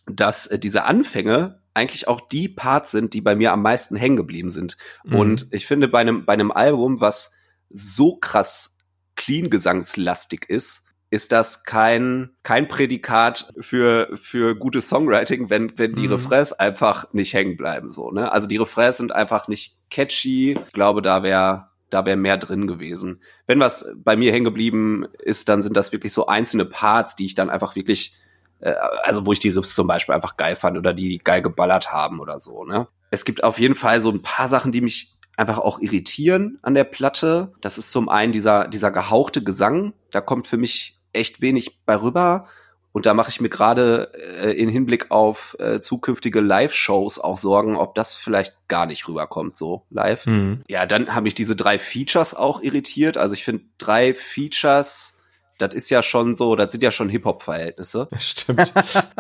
dass äh, diese Anfänge eigentlich auch die Parts sind, die bei mir am meisten hängen geblieben sind. Mhm. Und ich finde bei einem bei einem Album, was so krass clean gesangslastig ist, ist das kein, kein Prädikat für, für gutes Songwriting, wenn, wenn die mhm. Refrains einfach nicht hängen bleiben, so, ne? Also die Refrains sind einfach nicht catchy. Ich glaube, da wäre, da wäre mehr drin gewesen. Wenn was bei mir hängen geblieben ist, dann sind das wirklich so einzelne Parts, die ich dann einfach wirklich, äh, also wo ich die Riffs zum Beispiel einfach geil fand oder die geil geballert haben oder so, ne? Es gibt auf jeden Fall so ein paar Sachen, die mich einfach auch irritieren an der Platte. Das ist zum einen dieser, dieser gehauchte Gesang. Da kommt für mich echt wenig bei rüber. Und da mache ich mir gerade äh, in Hinblick auf äh, zukünftige Live-Shows auch Sorgen, ob das vielleicht gar nicht rüberkommt, so live. Mhm. Ja, dann habe ich diese drei Features auch irritiert. Also ich finde drei Features, das ist ja schon so, das sind ja schon Hip-Hop-Verhältnisse. Stimmt.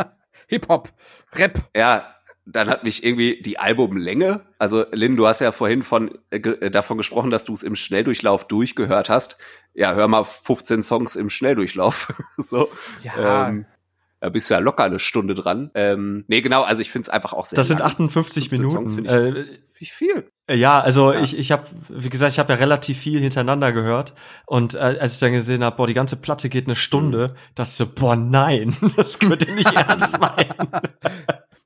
*laughs* Hip-Hop, Rap. Ja, dann hat mich irgendwie die Albumlänge, also Lynn, du hast ja vorhin von, äh, äh davon gesprochen, dass du es im Schnelldurchlauf durchgehört hast. Ja, hör mal 15 Songs im Schnelldurchlauf. *laughs* so. Ja. Ähm, da bist du ja locker eine Stunde dran. Ähm, nee, genau, also ich finde es einfach auch sehr Das sind 58 Minuten. Songs ich, äh, ich viel. Äh, ja, also ja. ich, ich habe, wie gesagt, ich habe ja relativ viel hintereinander gehört. Und äh, als ich dann gesehen habe, boah, die ganze Platte geht eine Stunde, mhm. dachte ich so, boah, nein, *laughs* das könnt ihr nicht *laughs* ernst meinen.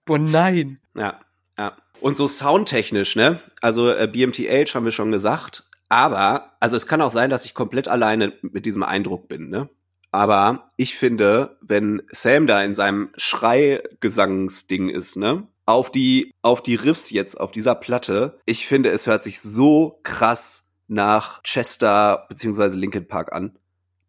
Boah, nein. Ja, ja. Und so soundtechnisch, ne? Also äh, BMTH haben wir schon gesagt. Aber, also es kann auch sein, dass ich komplett alleine mit diesem Eindruck bin, ne? Aber ich finde, wenn Sam da in seinem Schreigesangsding ist, ne? Auf die, auf die Riffs jetzt, auf dieser Platte, ich finde, es hört sich so krass nach Chester beziehungsweise Linkin Park an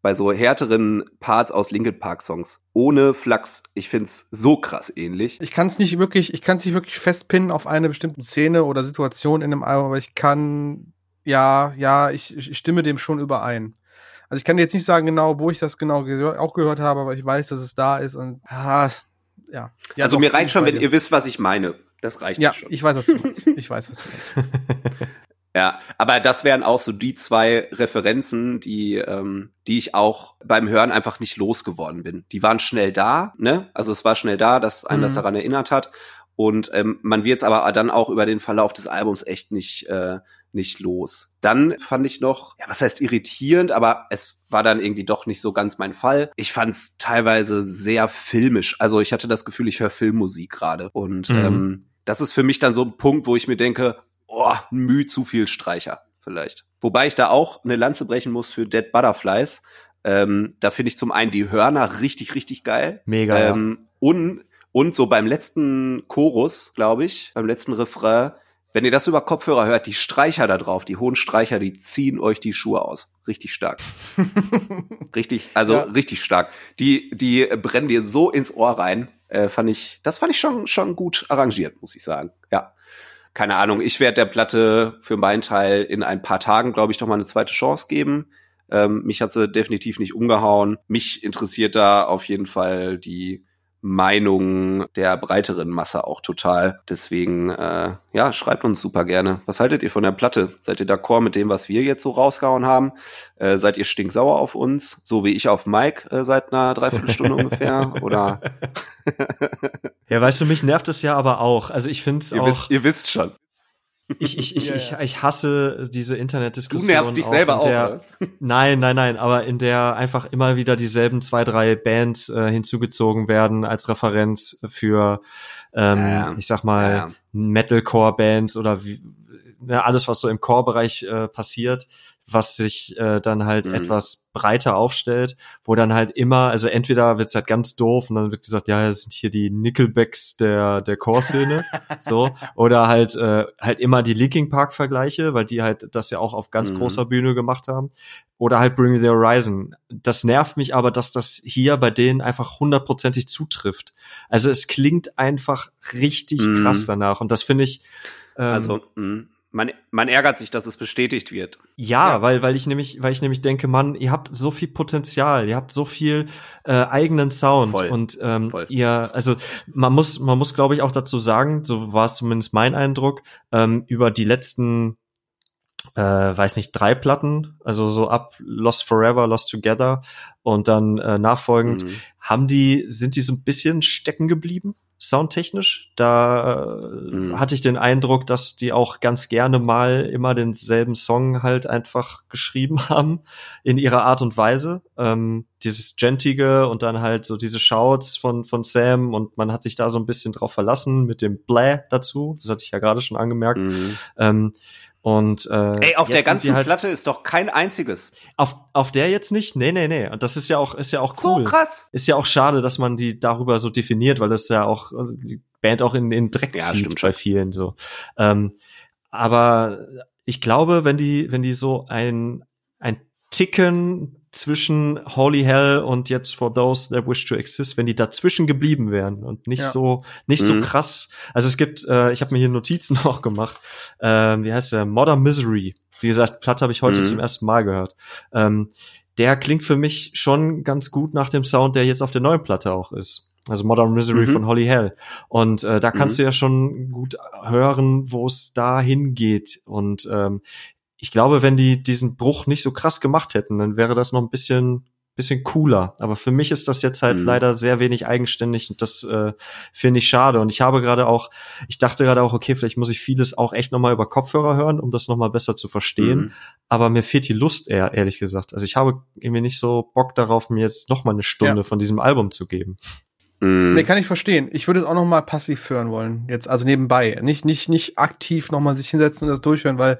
bei so härteren Parts aus Linkin Park Songs. Ohne Flachs. Ich find's so krass ähnlich. Ich kann es nicht wirklich, ich kann es nicht wirklich festpinnen auf eine bestimmte Szene oder Situation in einem Album, aber ich kann, ja, ja, ich, ich stimme dem schon überein. Also ich kann jetzt nicht sagen genau, wo ich das genau gehör, auch gehört habe, aber ich weiß, dass es da ist und ah, ja. ja. Also mir reicht schon, wenn ihr wisst, was ich meine. Das reicht ja, schon. ich weiß, was du meinst. Ich weiß, was du meinst. *laughs* Ja, aber das wären auch so die zwei Referenzen, die, ähm, die ich auch beim Hören einfach nicht losgeworden bin. Die waren schnell da, ne? Also es war schnell da, dass einen mhm. das daran erinnert hat. Und ähm, man wird es aber dann auch über den Verlauf des Albums echt nicht, äh, nicht los. Dann fand ich noch, ja, was heißt irritierend, aber es war dann irgendwie doch nicht so ganz mein Fall. Ich fand es teilweise sehr filmisch. Also ich hatte das Gefühl, ich höre Filmmusik gerade. Und mhm. ähm, das ist für mich dann so ein Punkt, wo ich mir denke, oh, Mühe zu viel Streicher vielleicht. Wobei ich da auch eine Lanze brechen muss für Dead Butterflies. Ähm, da finde ich zum einen die Hörner richtig, richtig geil. Mega. Ähm, ja. und, und so beim letzten Chorus, glaube ich, beim letzten Refrain, wenn ihr das über Kopfhörer hört, die Streicher da drauf, die hohen Streicher, die ziehen euch die Schuhe aus. Richtig stark. *laughs* richtig, also ja. richtig stark. Die, die brennen dir so ins Ohr rein. Äh, fand ich, das fand ich schon, schon gut arrangiert, muss ich sagen. Ja keine Ahnung, ich werde der Platte für meinen Teil in ein paar Tagen, glaube ich, noch mal eine zweite Chance geben. Ähm, mich hat sie definitiv nicht umgehauen. Mich interessiert da auf jeden Fall die Meinung der breiteren Masse auch total. Deswegen, äh, ja, schreibt uns super gerne. Was haltet ihr von der Platte? Seid ihr d'accord mit dem, was wir jetzt so rausgehauen haben? Äh, seid ihr stinksauer auf uns, so wie ich auf Mike äh, seit einer Dreiviertelstunde ungefähr? Oder? *laughs* ja, weißt du, mich nervt es ja aber auch. Also ich finde es auch. Wisst, ihr wisst schon. Ich, ich, ich, ich, ich hasse diese Internetdiskussion. Du nervst dich auch selber der, auch. *laughs* Nein, nein, nein, aber in der einfach immer wieder dieselben zwei, drei Bands äh, hinzugezogen werden als Referenz für, ähm, ja, ja. ich sag mal, ja, Metalcore-Bands oder wie, ne, alles, was so im Core-Bereich äh, passiert was sich äh, dann halt mhm. etwas breiter aufstellt, wo dann halt immer, also entweder wird's halt ganz doof und dann wird gesagt, ja, das sind hier die Nickelbacks der der Core-Szene, *laughs* so, oder halt äh, halt immer die Linkin Park Vergleiche, weil die halt das ja auch auf ganz mhm. großer Bühne gemacht haben, oder halt Bring Me the Horizon. Das nervt mich aber, dass das hier bei denen einfach hundertprozentig zutrifft. Also es klingt einfach richtig mhm. krass danach und das finde ich ähm, also mh man, man ärgert sich, dass es bestätigt wird. Ja, ja, weil weil ich nämlich weil ich nämlich denke, Mann, ihr habt so viel Potenzial, ihr habt so viel äh, eigenen Sound Voll. und ähm, Voll. ihr also man muss man muss glaube ich auch dazu sagen, so war es zumindest mein Eindruck ähm, über die letzten äh, weiß nicht drei Platten, also so ab Lost Forever, Lost Together und dann äh, nachfolgend mhm. haben die sind die so ein bisschen stecken geblieben soundtechnisch. Da äh, mhm. hatte ich den Eindruck, dass die auch ganz gerne mal immer denselben Song halt einfach geschrieben *laughs* haben in ihrer Art und Weise. Ähm, dieses Gentige und dann halt so diese Shouts von, von Sam und man hat sich da so ein bisschen drauf verlassen mit dem Bläh dazu. Das hatte ich ja gerade schon angemerkt. Mhm. Ähm, und äh, Ey, auf der ganzen halt Platte ist doch kein einziges. Auf, auf der jetzt nicht? Nee, nee, nee. Und das ist ja auch, ist ja auch cool. So krass. Ist ja auch schade, dass man die darüber so definiert, weil das ja auch also die Band auch in den Dreck ja, zieht stimmt bei vielen so. Ähm, aber ich glaube, wenn die, wenn die so ein, ein Ticken zwischen Holy Hell und jetzt For Those That Wish to Exist, wenn die dazwischen geblieben wären und nicht ja. so nicht mhm. so krass. Also es gibt, äh, ich habe mir hier Notizen *laughs* auch gemacht. Äh, wie heißt der? Modern Misery. Wie gesagt, Platt habe ich heute mhm. zum ersten Mal gehört. Ähm, der klingt für mich schon ganz gut nach dem Sound, der jetzt auf der neuen Platte auch ist. Also Modern Misery mhm. von Holly Hell. Und äh, da kannst mhm. du ja schon gut hören, wo es da hingeht. Und ähm, ich glaube, wenn die diesen Bruch nicht so krass gemacht hätten, dann wäre das noch ein bisschen bisschen cooler. Aber für mich ist das jetzt halt mhm. leider sehr wenig eigenständig und das äh, finde ich schade. Und ich habe gerade auch, ich dachte gerade auch, okay, vielleicht muss ich vieles auch echt nochmal über Kopfhörer hören, um das nochmal besser zu verstehen. Mhm. Aber mir fehlt die Lust eher, ehrlich gesagt. Also ich habe irgendwie nicht so Bock darauf, mir jetzt nochmal eine Stunde ja. von diesem Album zu geben. Mhm. Nee, kann ich verstehen. Ich würde es auch noch mal passiv hören wollen. Jetzt, also nebenbei. Nicht, nicht, nicht aktiv noch mal sich hinsetzen und das durchhören, weil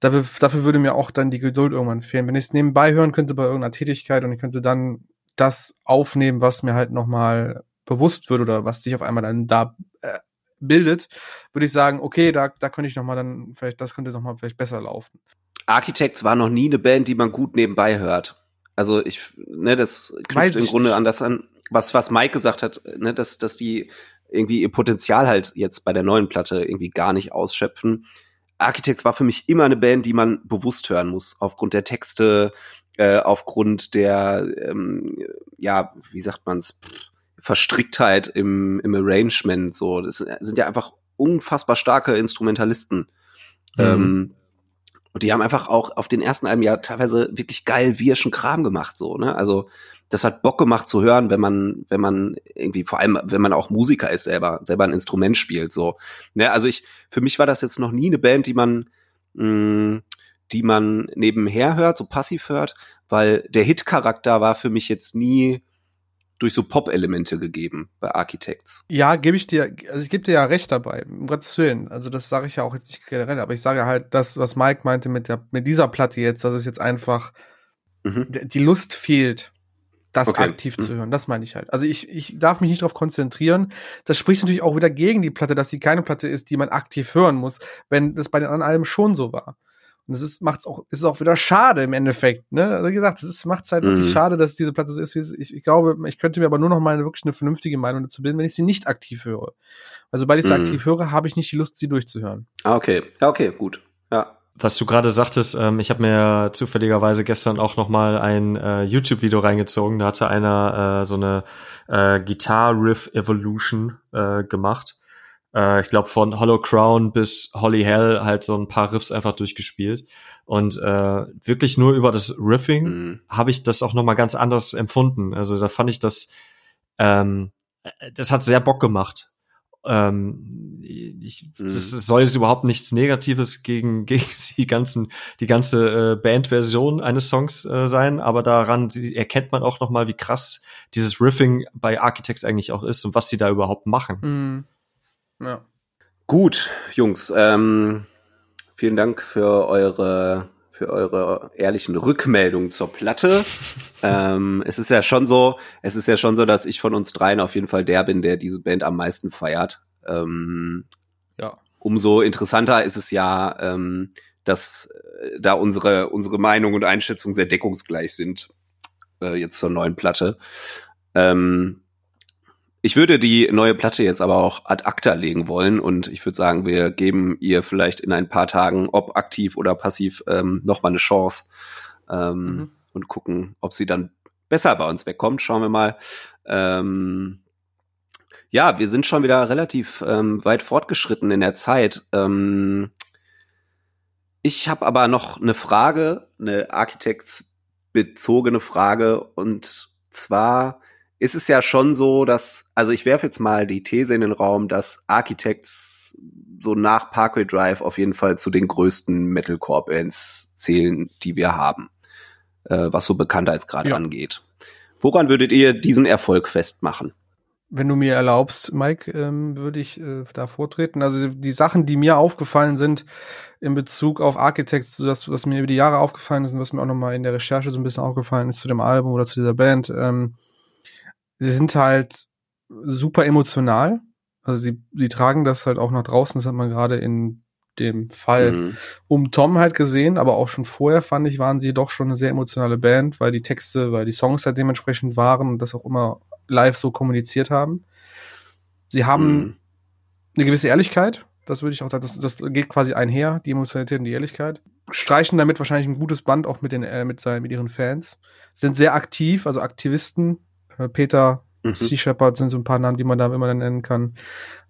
dafür, dafür würde mir auch dann die Geduld irgendwann fehlen. Wenn ich es nebenbei hören könnte bei irgendeiner Tätigkeit und ich könnte dann das aufnehmen, was mir halt nochmal bewusst wird oder was sich auf einmal dann da äh, bildet, würde ich sagen, okay, da, da könnte ich nochmal dann, vielleicht, das könnte nochmal vielleicht besser laufen. Architects war noch nie eine Band, die man gut nebenbei hört. Also ich, ne, das knüpft im Grunde nicht. an das an, was, was Mike gesagt hat, ne, dass, dass die irgendwie ihr Potenzial halt jetzt bei der neuen Platte irgendwie gar nicht ausschöpfen. Architects war für mich immer eine Band, die man bewusst hören muss, aufgrund der Texte, äh, aufgrund der, ähm, ja, wie sagt man's, Verstricktheit im, im Arrangement. So, das sind ja einfach unfassbar starke Instrumentalisten. Mhm. Ähm, und die haben einfach auch auf den ersten Alben ja teilweise wirklich geil wirschen Kram gemacht, so, ne? Also, das hat Bock gemacht zu hören, wenn man, wenn man irgendwie, vor allem, wenn man auch Musiker ist selber, selber ein Instrument spielt, so. Ne, also ich, für mich war das jetzt noch nie eine Band, die man, mh, mm, die man nebenher hört, so passiv hört, weil der Hit-Charakter war für mich jetzt nie durch so Pop-Elemente gegeben bei Architects. Ja, gebe ich dir, also ich gebe dir ja recht dabei, um Gottes Willen. Also das sage ich ja auch jetzt nicht generell, aber ich sage halt das, was Mike meinte mit der, mit dieser Platte jetzt, dass es jetzt einfach mhm. die Lust fehlt das okay. aktiv zu hm. hören. Das meine ich halt. Also ich, ich darf mich nicht darauf konzentrieren. Das spricht natürlich auch wieder gegen die Platte, dass sie keine Platte ist, die man aktiv hören muss, wenn das bei den anderen Alben schon so war. Und das ist, macht's auch, ist auch wieder schade im Endeffekt, ne? Also wie gesagt, es ist, macht's halt mhm. wirklich schade, dass diese Platte so ist, wie es, ich, ich glaube, ich könnte mir aber nur noch mal eine, wirklich eine vernünftige Meinung dazu bilden, wenn ich sie nicht aktiv höre. Also, sobald ich sie mhm. aktiv höre, habe ich nicht die Lust, sie durchzuhören. Ah, okay. Ja, okay, gut. Was du gerade sagtest, ähm, ich habe mir zufälligerweise gestern auch noch mal ein äh, YouTube-Video reingezogen. Da hatte einer äh, so eine äh, Guitar Riff Evolution äh, gemacht. Äh, ich glaube von Hollow Crown bis Holly Hell halt so ein paar Riffs einfach durchgespielt. Und äh, wirklich nur über das Riffing mhm. habe ich das auch noch mal ganz anders empfunden. Also da fand ich das, ähm, äh, das hat sehr Bock gemacht. Ähm, ich, mhm. das soll jetzt überhaupt nichts Negatives gegen, *laughs* gegen die ganzen, die ganze äh, Bandversion eines Songs äh, sein, aber daran sie, erkennt man auch noch mal, wie krass dieses Riffing bei Architects eigentlich auch ist und was sie da überhaupt machen. Mhm. Ja. Gut, Jungs, ähm, vielen Dank für eure für eure ehrlichen Rückmeldungen zur Platte. *laughs* ähm, es ist ja schon so, es ist ja schon so, dass ich von uns dreien auf jeden Fall der bin, der diese Band am meisten feiert. Ähm, ja. Umso interessanter ist es ja, ähm, dass äh, da unsere unsere Meinung und Einschätzung sehr deckungsgleich sind äh, jetzt zur neuen Platte. Ähm, ich würde die neue Platte jetzt aber auch ad acta legen wollen und ich würde sagen, wir geben ihr vielleicht in ein paar Tagen, ob aktiv oder passiv, ähm, nochmal eine Chance ähm, mhm. und gucken, ob sie dann besser bei uns wegkommt. Schauen wir mal. Ähm, ja, wir sind schon wieder relativ ähm, weit fortgeschritten in der Zeit. Ähm, ich habe aber noch eine Frage, eine architektsbezogene Frage und zwar ist es ja schon so, dass, also ich werfe jetzt mal die These in den Raum, dass Architects so nach Parkway Drive auf jeden Fall zu den größten Metalcore-Bands zählen, die wir haben, äh, was so Bekanntheitsgrad ja. angeht. Woran würdet ihr diesen Erfolg festmachen? Wenn du mir erlaubst, Mike, ähm, würde ich äh, da vortreten. Also die Sachen, die mir aufgefallen sind in Bezug auf Architects, das, was mir über die Jahre aufgefallen ist und was mir auch nochmal in der Recherche so ein bisschen aufgefallen ist zu dem Album oder zu dieser Band, ähm, sie sind halt super emotional. Also sie, sie tragen das halt auch nach draußen, das hat man gerade in dem Fall mhm. um Tom halt gesehen, aber auch schon vorher fand ich, waren sie doch schon eine sehr emotionale Band, weil die Texte, weil die Songs halt dementsprechend waren und das auch immer live so kommuniziert haben. Sie haben mhm. eine gewisse Ehrlichkeit, das würde ich auch, das, das geht quasi einher, die Emotionalität und die Ehrlichkeit. Streichen damit wahrscheinlich ein gutes Band auch mit den, äh, mit seinen, mit ihren Fans. Sind sehr aktiv, also Aktivisten, Peter, mhm. Sea Shepherd sind so ein paar Namen, die man da immer nennen kann.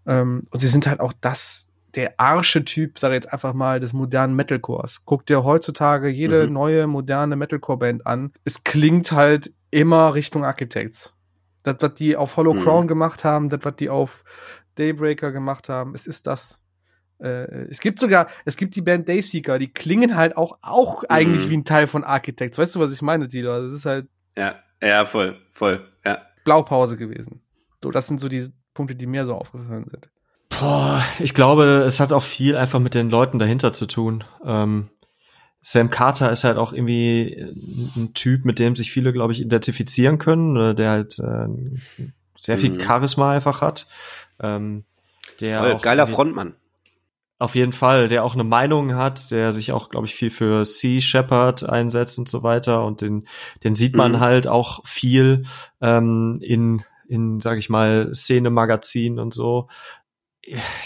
Ähm, und sie sind halt auch das, der Archetyp, sage ich jetzt einfach mal, des modernen Metalcores. Guck dir heutzutage jede mhm. neue moderne Metalcore-Band an. Es klingt halt immer Richtung Architects. Das, was die auf Hollow mhm. Crown gemacht haben, das, was die auf Daybreaker gemacht haben, es ist das. Äh, es gibt sogar, es gibt die Band Dayseeker, die klingen halt auch, auch mhm. eigentlich wie ein Teil von Architects. Weißt du, was ich meine, Tilo? Das ist halt. Ja, ja, voll, voll, ja. Blaupause gewesen. So, das sind so die Punkte, die mir so aufgefallen sind. Boah, ich glaube, es hat auch viel einfach mit den Leuten dahinter zu tun. Ähm, Sam Carter ist halt auch irgendwie ein Typ, mit dem sich viele, glaube ich, identifizieren können, der halt äh, sehr viel mhm. Charisma einfach hat. Ähm, der Voll, geiler Frontmann. Auf jeden Fall, der auch eine Meinung hat, der sich auch, glaube ich, viel für Sea Shepherd einsetzt und so weiter. Und den, den sieht man mhm. halt auch viel ähm, in, in, sag ich mal, Szene-Magazin und so.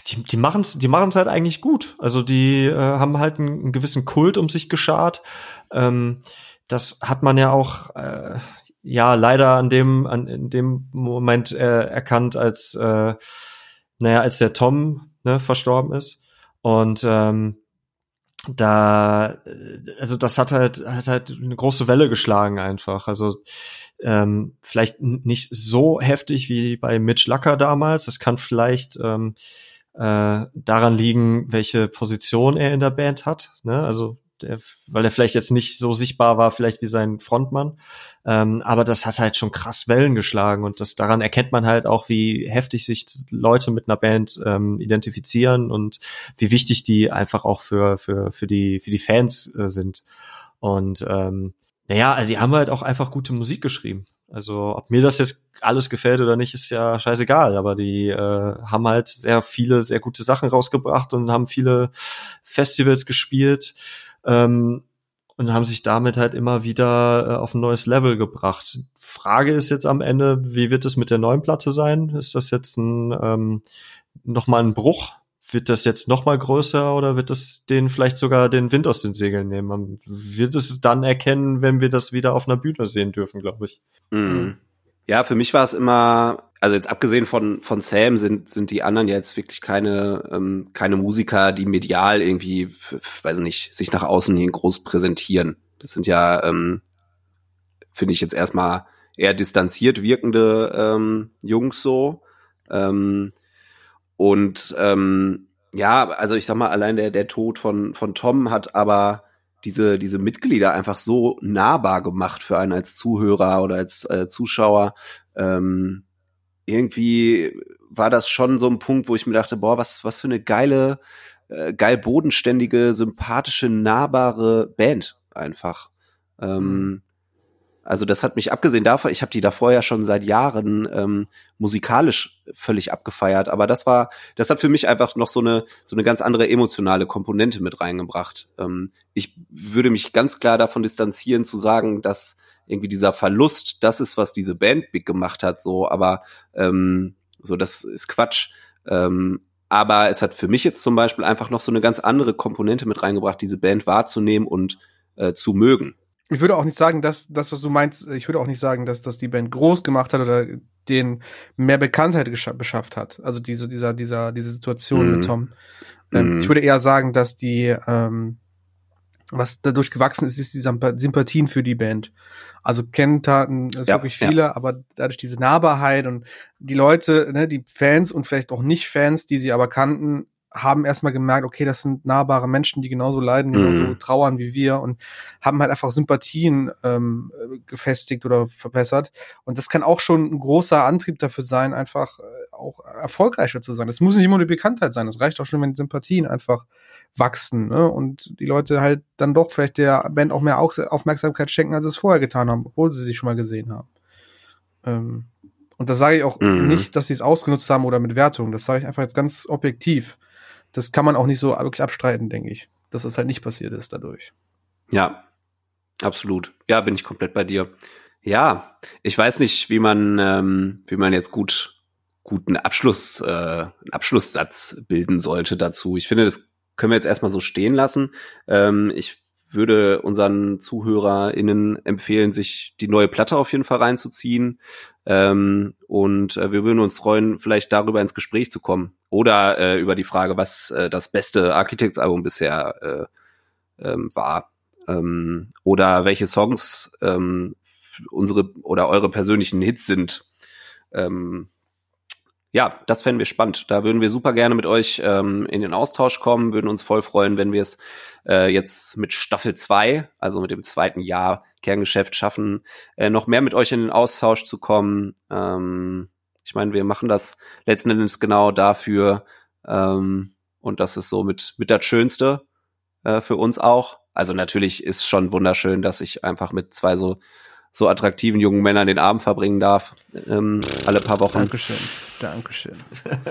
Die, die machen es die machen's halt eigentlich gut. Also die äh, haben halt einen, einen gewissen Kult um sich geschart. Ähm, das hat man ja auch äh, ja leider an dem an in dem Moment äh, erkannt, als äh, naja, als der Tom ne, verstorben ist. Und ähm, da, also das hat halt, hat halt eine große Welle geschlagen einfach. Also ähm, vielleicht nicht so heftig wie bei Mitch Lucker damals. Das kann vielleicht ähm, äh, daran liegen, welche Position er in der Band hat. Ne? Also der, weil er vielleicht jetzt nicht so sichtbar war, vielleicht wie sein Frontmann. Ähm, aber das hat halt schon krass Wellen geschlagen und das daran erkennt man halt auch, wie heftig sich Leute mit einer Band ähm, identifizieren und wie wichtig die einfach auch für für für die für die Fans äh, sind. Und ähm, naja, also die haben halt auch einfach gute Musik geschrieben. Also ob mir das jetzt alles gefällt oder nicht, ist ja scheißegal. Aber die äh, haben halt sehr viele, sehr gute Sachen rausgebracht und haben viele Festivals gespielt ähm, und haben sich damit halt immer wieder äh, auf ein neues Level gebracht. Frage ist jetzt am Ende, wie wird es mit der neuen Platte sein? Ist das jetzt ein ähm, nochmal ein Bruch wird das jetzt noch mal größer oder wird das den vielleicht sogar den Wind aus den Segeln nehmen? Man wird es dann erkennen, wenn wir das wieder auf einer Bühne sehen dürfen, glaube ich. Mhm. Ja, für mich war es immer, also jetzt abgesehen von, von Sam sind, sind die anderen ja jetzt wirklich keine, ähm, keine Musiker, die medial irgendwie, weiß nicht, sich nach außen hin groß präsentieren. Das sind ja, ähm, finde ich jetzt erstmal eher distanziert wirkende ähm, Jungs so. Ähm, und ähm, ja, also ich sag mal, allein der, der Tod von, von Tom hat aber diese, diese Mitglieder einfach so nahbar gemacht für einen als Zuhörer oder als äh, Zuschauer. Ähm, irgendwie war das schon so ein Punkt, wo ich mir dachte, boah, was, was für eine geile, äh, geil bodenständige, sympathische, nahbare Band einfach. Ähm, mhm. Also das hat mich abgesehen davon, ich habe die davor ja schon seit Jahren ähm, musikalisch völlig abgefeiert, aber das war, das hat für mich einfach noch so eine so eine ganz andere emotionale Komponente mit reingebracht. Ähm, ich würde mich ganz klar davon distanzieren zu sagen, dass irgendwie dieser Verlust, das ist was diese Band big gemacht hat, so, aber ähm, so das ist Quatsch. Ähm, aber es hat für mich jetzt zum Beispiel einfach noch so eine ganz andere Komponente mit reingebracht, diese Band wahrzunehmen und äh, zu mögen. Ich würde auch nicht sagen, dass das, was du meinst, ich würde auch nicht sagen, dass das die Band groß gemacht hat oder den mehr Bekanntheit beschafft hat. Also diese, dieser, dieser, diese Situation mhm. mit Tom. Ähm, mhm. Ich würde eher sagen, dass die, ähm, was dadurch gewachsen ist, ist die Sympathien für die Band. Also Kenntaten ist ja, wirklich viele, ja. aber dadurch diese Nahbarheit und die Leute, ne, die Fans und vielleicht auch nicht Fans, die sie aber kannten, haben erstmal gemerkt, okay, das sind nahbare Menschen, die genauso leiden, mhm. genauso trauern wie wir und haben halt einfach Sympathien ähm, gefestigt oder verbessert. Und das kann auch schon ein großer Antrieb dafür sein, einfach äh, auch erfolgreicher zu sein. Das muss nicht immer die Bekanntheit sein. Das reicht auch schon, wenn die Sympathien einfach wachsen ne? und die Leute halt dann doch vielleicht der Band auch mehr Aufmerksamkeit schenken, als sie es vorher getan haben, obwohl sie sich schon mal gesehen haben. Ähm, und das sage ich auch mhm. nicht, dass sie es ausgenutzt haben oder mit Wertung. Das sage ich einfach jetzt ganz objektiv das kann man auch nicht so wirklich abstreiten, denke ich, dass das halt nicht passiert ist dadurch. Ja, absolut. Ja, bin ich komplett bei dir. Ja, ich weiß nicht, wie man, ähm, wie man jetzt gut guten Abschluss, äh, einen Abschlusssatz bilden sollte dazu. Ich finde, das können wir jetzt erstmal so stehen lassen. Ähm, ich würde unseren ZuhörerInnen empfehlen, sich die neue Platte auf jeden Fall reinzuziehen. Ähm, und äh, wir würden uns freuen, vielleicht darüber ins Gespräch zu kommen. Oder äh, über die Frage, was äh, das beste Architects-Album bisher äh, ähm, war. Ähm, oder welche Songs ähm, unsere oder eure persönlichen Hits sind. Ähm, ja, das fänden wir spannend. Da würden wir super gerne mit euch ähm, in den Austausch kommen, würden uns voll freuen, wenn wir es äh, jetzt mit Staffel 2, also mit dem zweiten Jahr Kerngeschäft schaffen, äh, noch mehr mit euch in den Austausch zu kommen. Ähm, ich meine, wir machen das letzten Endes genau dafür. Ähm, und das ist so mit, mit das Schönste äh, für uns auch. Also natürlich ist schon wunderschön, dass ich einfach mit zwei so so attraktiven jungen Männern den Abend verbringen darf, ähm, alle paar Wochen. Dankeschön, Dankeschön.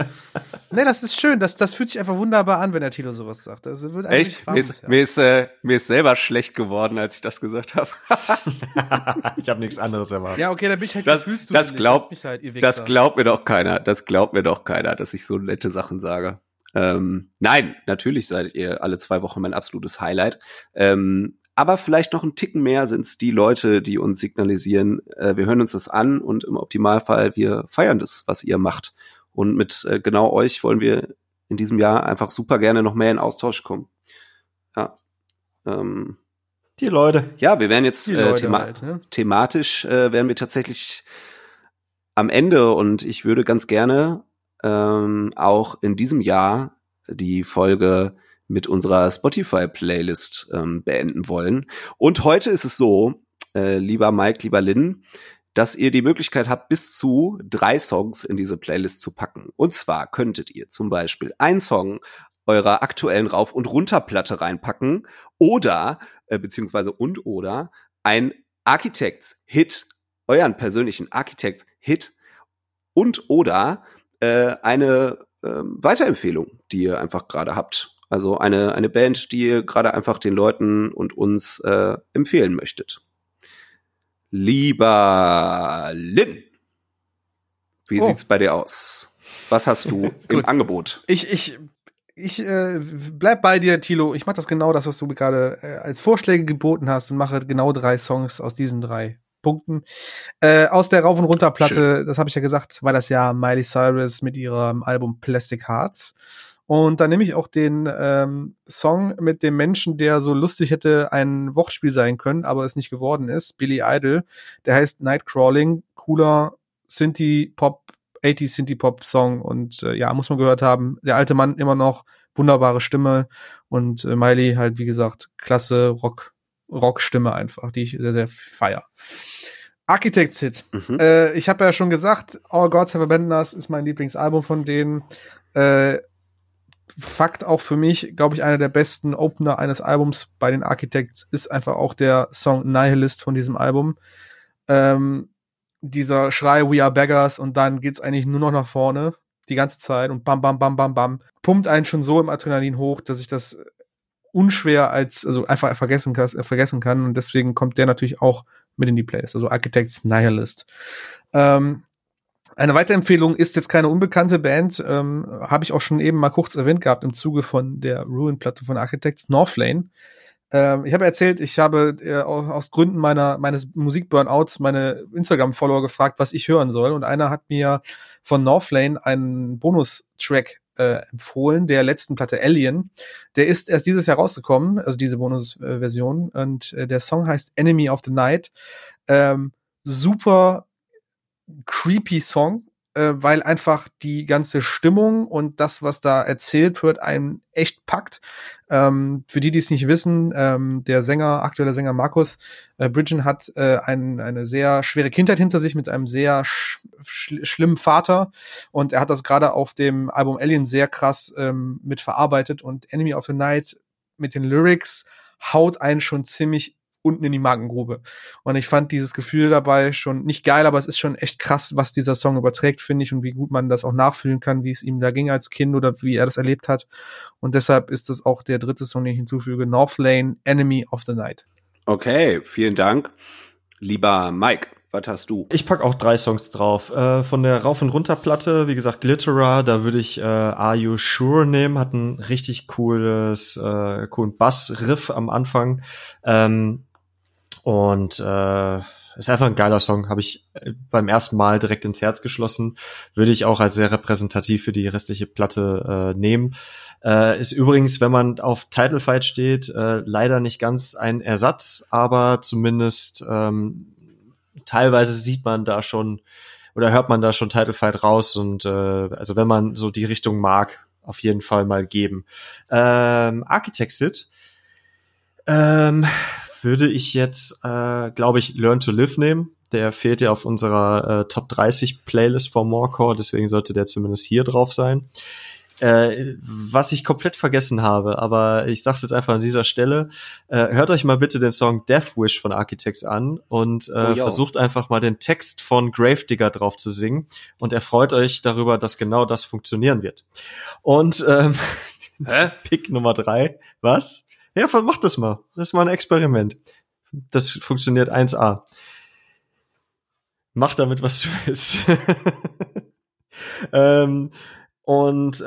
*laughs* nee, das ist schön, das, das fühlt sich einfach wunderbar an, wenn der Tilo sowas sagt. Das wird Echt? Mir ist, mir, ist, äh, mir ist selber schlecht geworden, als ich das gesagt habe. *laughs* ich habe nichts anderes erwartet. Ja, okay, dann bin ich halt, das, das, das glaubt, halt, das glaubt mir doch keiner, das glaubt mir doch keiner, dass ich so nette Sachen sage. Ähm, nein, natürlich seid ihr alle zwei Wochen mein absolutes Highlight. Ähm, aber vielleicht noch ein Ticken mehr sind es die Leute, die uns signalisieren, äh, wir hören uns das an und im Optimalfall wir feiern das, was ihr macht. Und mit äh, genau euch wollen wir in diesem Jahr einfach super gerne noch mehr in Austausch kommen. Ja. Ähm, die Leute. Ja, wir werden jetzt äh, thema halt, ne? thematisch äh, werden wir tatsächlich am Ende und ich würde ganz gerne ähm, auch in diesem Jahr die Folge mit unserer Spotify-Playlist ähm, beenden wollen. Und heute ist es so, äh, lieber Mike, lieber Lynn, dass ihr die Möglichkeit habt, bis zu drei Songs in diese Playlist zu packen. Und zwar könntet ihr zum Beispiel einen Song eurer aktuellen Rauf- und Runterplatte reinpacken oder, äh, beziehungsweise und oder, ein Architects-Hit, euren persönlichen Architects-Hit und oder äh, eine äh, Weiterempfehlung, die ihr einfach gerade habt also eine, eine Band, die ihr gerade einfach den Leuten und uns äh, empfehlen möchtet. Lieber Lin, wie oh. sieht's bei dir aus? Was hast du *laughs* im Angebot? Ich, ich, ich äh, bleib bei dir, Tilo. Ich mache das genau das, was du gerade äh, als Vorschläge geboten hast und mache genau drei Songs aus diesen drei Punkten. Äh, aus der Rauf- und Runter-Platte, das habe ich ja gesagt, war das ja Miley Cyrus mit ihrem Album Plastic Hearts. Und dann nehme ich auch den ähm, Song mit dem Menschen, der so lustig hätte ein Wortspiel sein können, aber es nicht geworden ist, Billy Idol. Der heißt Nightcrawling, cooler Synthie-Pop, 80 Synthie-Pop-Song und äh, ja, muss man gehört haben. Der alte Mann immer noch, wunderbare Stimme und äh, Miley halt, wie gesagt, klasse Rock, Rockstimme einfach, die ich sehr, sehr feier. Architects Hit. Mhm. Äh, ich habe ja schon gesagt, All Gods Have Abandoned Us ist mein Lieblingsalbum von denen. Äh, Fakt auch für mich, glaube ich, einer der besten Opener eines Albums bei den Architects ist einfach auch der Song Nihilist von diesem Album. Ähm, dieser Schrei We Are Beggars und dann geht's eigentlich nur noch nach vorne die ganze Zeit und bam, bam, bam, bam, bam. Pumpt einen schon so im Adrenalin hoch, dass ich das unschwer als, also einfach vergessen kann, vergessen kann und deswegen kommt der natürlich auch mit in die Playlist, also Architects Nihilist. Ähm, eine weitere Empfehlung ist jetzt keine unbekannte Band, ähm, habe ich auch schon eben mal kurz erwähnt gehabt im Zuge von der Ruin-Platte von Architects, Northlane. Ähm, ich habe erzählt, ich habe äh, aus Gründen meiner meines Musikburnouts meine Instagram-Follower gefragt, was ich hören soll. Und einer hat mir von Northlane einen Bonustrack äh, empfohlen, der letzten Platte Alien. Der ist erst dieses Jahr rausgekommen, also diese Bonusversion. Und äh, der Song heißt Enemy of the Night. Ähm, super creepy Song, äh, weil einfach die ganze Stimmung und das, was da erzählt wird, einen echt packt. Ähm, für die, die es nicht wissen, ähm, der Sänger, aktuelle Sänger Markus äh, Bridgen hat äh, ein, eine sehr schwere Kindheit hinter sich mit einem sehr sch sch schlimmen Vater und er hat das gerade auf dem Album Alien sehr krass ähm, mit verarbeitet und Enemy of the Night mit den Lyrics haut einen schon ziemlich unten in die Magengrube. Und ich fand dieses Gefühl dabei schon nicht geil, aber es ist schon echt krass, was dieser Song überträgt, finde ich, und wie gut man das auch nachfühlen kann, wie es ihm da ging als Kind oder wie er das erlebt hat. Und deshalb ist das auch der dritte Song, den ich hinzufüge, North Lane, Enemy of the Night. Okay, vielen Dank. Lieber Mike, was hast du? Ich pack auch drei Songs drauf. Äh, von der Rauf- und Runter-Platte, wie gesagt, Glitterer, da würde ich äh, Are You Sure nehmen. Hat ein richtig cooles, äh, coolen Bass-Riff am Anfang. Ähm, und äh, ist einfach ein geiler Song, habe ich äh, beim ersten Mal direkt ins Herz geschlossen. Würde ich auch als sehr repräsentativ für die restliche Platte äh, nehmen. Äh, ist übrigens, wenn man auf Title Fight steht, äh, leider nicht ganz ein Ersatz, aber zumindest ähm, teilweise sieht man da schon oder hört man da schon Title Fight raus und äh, also wenn man so die Richtung mag, auf jeden Fall mal geben. Ähm, Architects ähm, würde ich jetzt, äh, glaube ich, Learn to Live nehmen. Der fehlt ja auf unserer äh, Top 30 Playlist von Morecore, deswegen sollte der zumindest hier drauf sein. Äh, was ich komplett vergessen habe, aber ich sag's jetzt einfach an dieser Stelle, äh, hört euch mal bitte den Song Death Wish von Architects an und äh, oh, versucht einfach mal den Text von Gravedigger drauf zu singen und erfreut euch darüber, dass genau das funktionieren wird. Und ähm, *laughs* Pick Nummer drei, was? Ja, mach das mal. Das ist mal ein Experiment. Das funktioniert 1A. Mach damit, was du willst. *laughs* ähm, und äh,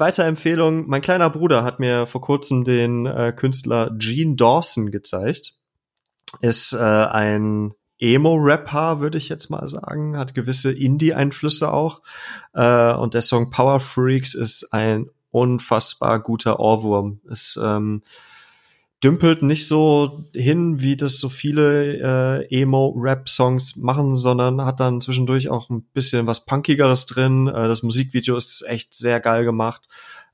weitere Empfehlung, mein kleiner Bruder hat mir vor kurzem den äh, Künstler Gene Dawson gezeigt. Ist äh, ein Emo-Rapper, würde ich jetzt mal sagen, hat gewisse Indie-Einflüsse auch. Äh, und der Song Power Freaks ist ein unfassbar guter Ohrwurm. Ist ähm, dümpelt nicht so hin, wie das so viele äh, Emo-Rap-Songs machen, sondern hat dann zwischendurch auch ein bisschen was Punkigeres drin. Äh, das Musikvideo ist echt sehr geil gemacht.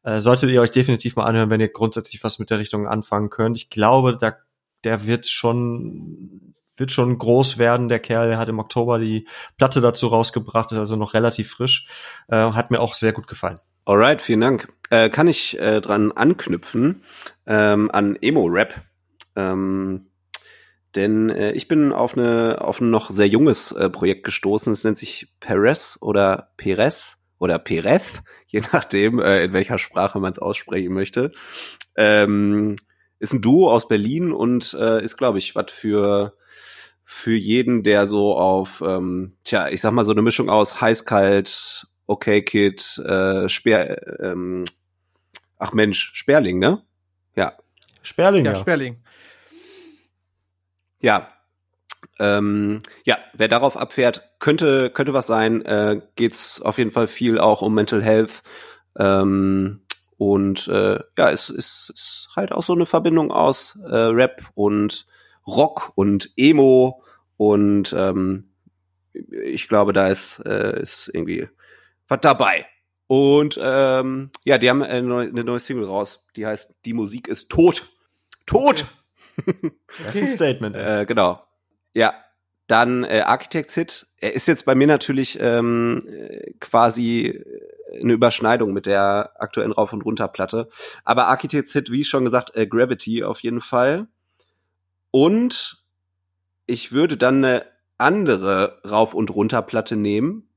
Äh, solltet ihr euch definitiv mal anhören, wenn ihr grundsätzlich was mit der Richtung anfangen könnt. Ich glaube, da, der wird schon wird schon groß werden, der Kerl. Der hat im Oktober die Platte dazu rausgebracht, ist also noch relativ frisch. Äh, hat mir auch sehr gut gefallen. Alright, vielen Dank. Äh, kann ich äh, dran anknüpfen ähm, an Emo-Rap? Ähm, denn äh, ich bin auf, eine, auf ein noch sehr junges äh, Projekt gestoßen. Es nennt sich Perez oder Perez oder Perez, *laughs* je nachdem, äh, in welcher Sprache man es aussprechen möchte. Ähm, ist ein Duo aus Berlin und äh, ist, glaube ich, was für für jeden, der so auf, ähm, tja, ich sag mal so eine Mischung aus heiß-kalt Okay Kid, äh, Speer, ähm, ach Mensch, Sperling, ne? Ja. Sperling, Ja, ja. Sperling. Ja. Ähm, ja, wer darauf abfährt, könnte, könnte was sein. Äh, geht's auf jeden Fall viel auch um Mental Health. Ähm, und äh, ja, es ist, ist halt auch so eine Verbindung aus äh, Rap und Rock und Emo und ähm, ich glaube, da ist, äh, ist irgendwie was dabei. Und ähm, ja, die haben eine neue, eine neue Single raus, die heißt Die Musik ist tot. Tot! *laughs* Das ist ein Statement. Äh, genau. Ja, dann äh, Architects Hit. Er ist jetzt bei mir natürlich ähm, äh, quasi eine Überschneidung mit der aktuellen Rauf- und Runter-Platte. Aber Architects Hit, wie schon gesagt, äh, Gravity auf jeden Fall. Und ich würde dann eine andere Rauf- und Runter-Platte nehmen.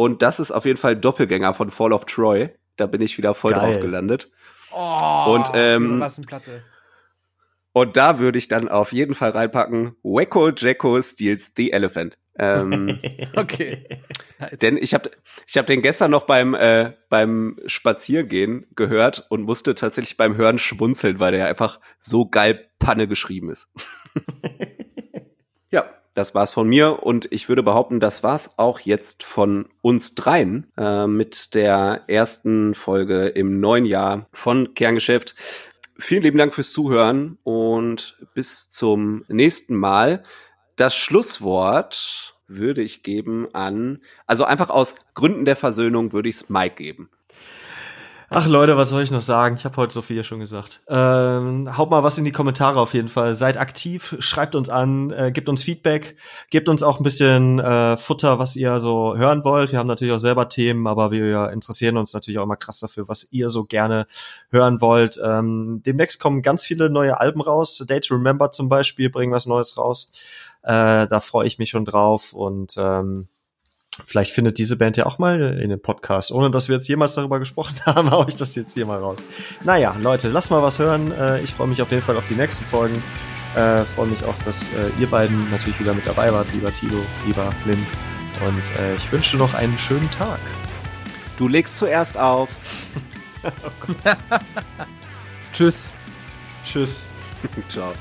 Und das ist auf jeden Fall Doppelgänger von Fall of Troy. Da bin ich wieder voll Geil. drauf gelandet. Oh, Und, ähm, was eine Platte. Und da würde ich dann auf jeden Fall reinpacken, Wacko Jacko steals the Elephant. Ähm, *laughs* Okay. denn ich habe ich hab den gestern noch beim, äh, beim Spaziergehen gehört und musste tatsächlich beim Hören schmunzeln, weil der einfach so geil Panne geschrieben ist. *laughs* das war's von mir und ich würde behaupten, das war's auch jetzt von uns dreien äh, mit der ersten Folge im neuen Jahr von Kerngeschäft. Vielen lieben Dank fürs Zuhören und bis zum nächsten Mal. Das Schlusswort würde ich geben an, also einfach aus Gründen der Versöhnung würde ich es Mike geben. Ach Leute, was soll ich noch sagen? Ich habe heute so viel schon gesagt. Ähm, haut mal was in die Kommentare auf jeden Fall. Seid aktiv, schreibt uns an, äh, gebt uns Feedback, gebt uns auch ein bisschen äh, Futter, was ihr so hören wollt. Wir haben natürlich auch selber Themen, aber wir interessieren uns natürlich auch immer krass dafür, was ihr so gerne hören wollt. Ähm, demnächst kommen ganz viele neue Alben raus. Day to Remember zum Beispiel bringen was Neues raus. Äh, da freue ich mich schon drauf und ähm, Vielleicht findet diese Band ja auch mal in den Podcast. Ohne dass wir jetzt jemals darüber gesprochen *laughs* haben, hau ich das jetzt hier mal raus. Naja, Leute, lasst mal was hören. Äh, ich freue mich auf jeden Fall auf die nächsten Folgen. Äh, freue mich auch, dass äh, ihr beiden natürlich wieder mit dabei wart, lieber Tilo, lieber Lynn. Und äh, ich wünsche noch einen schönen Tag. Du legst zuerst auf. *laughs* Tschüss. Tschüss. *laughs* Ciao.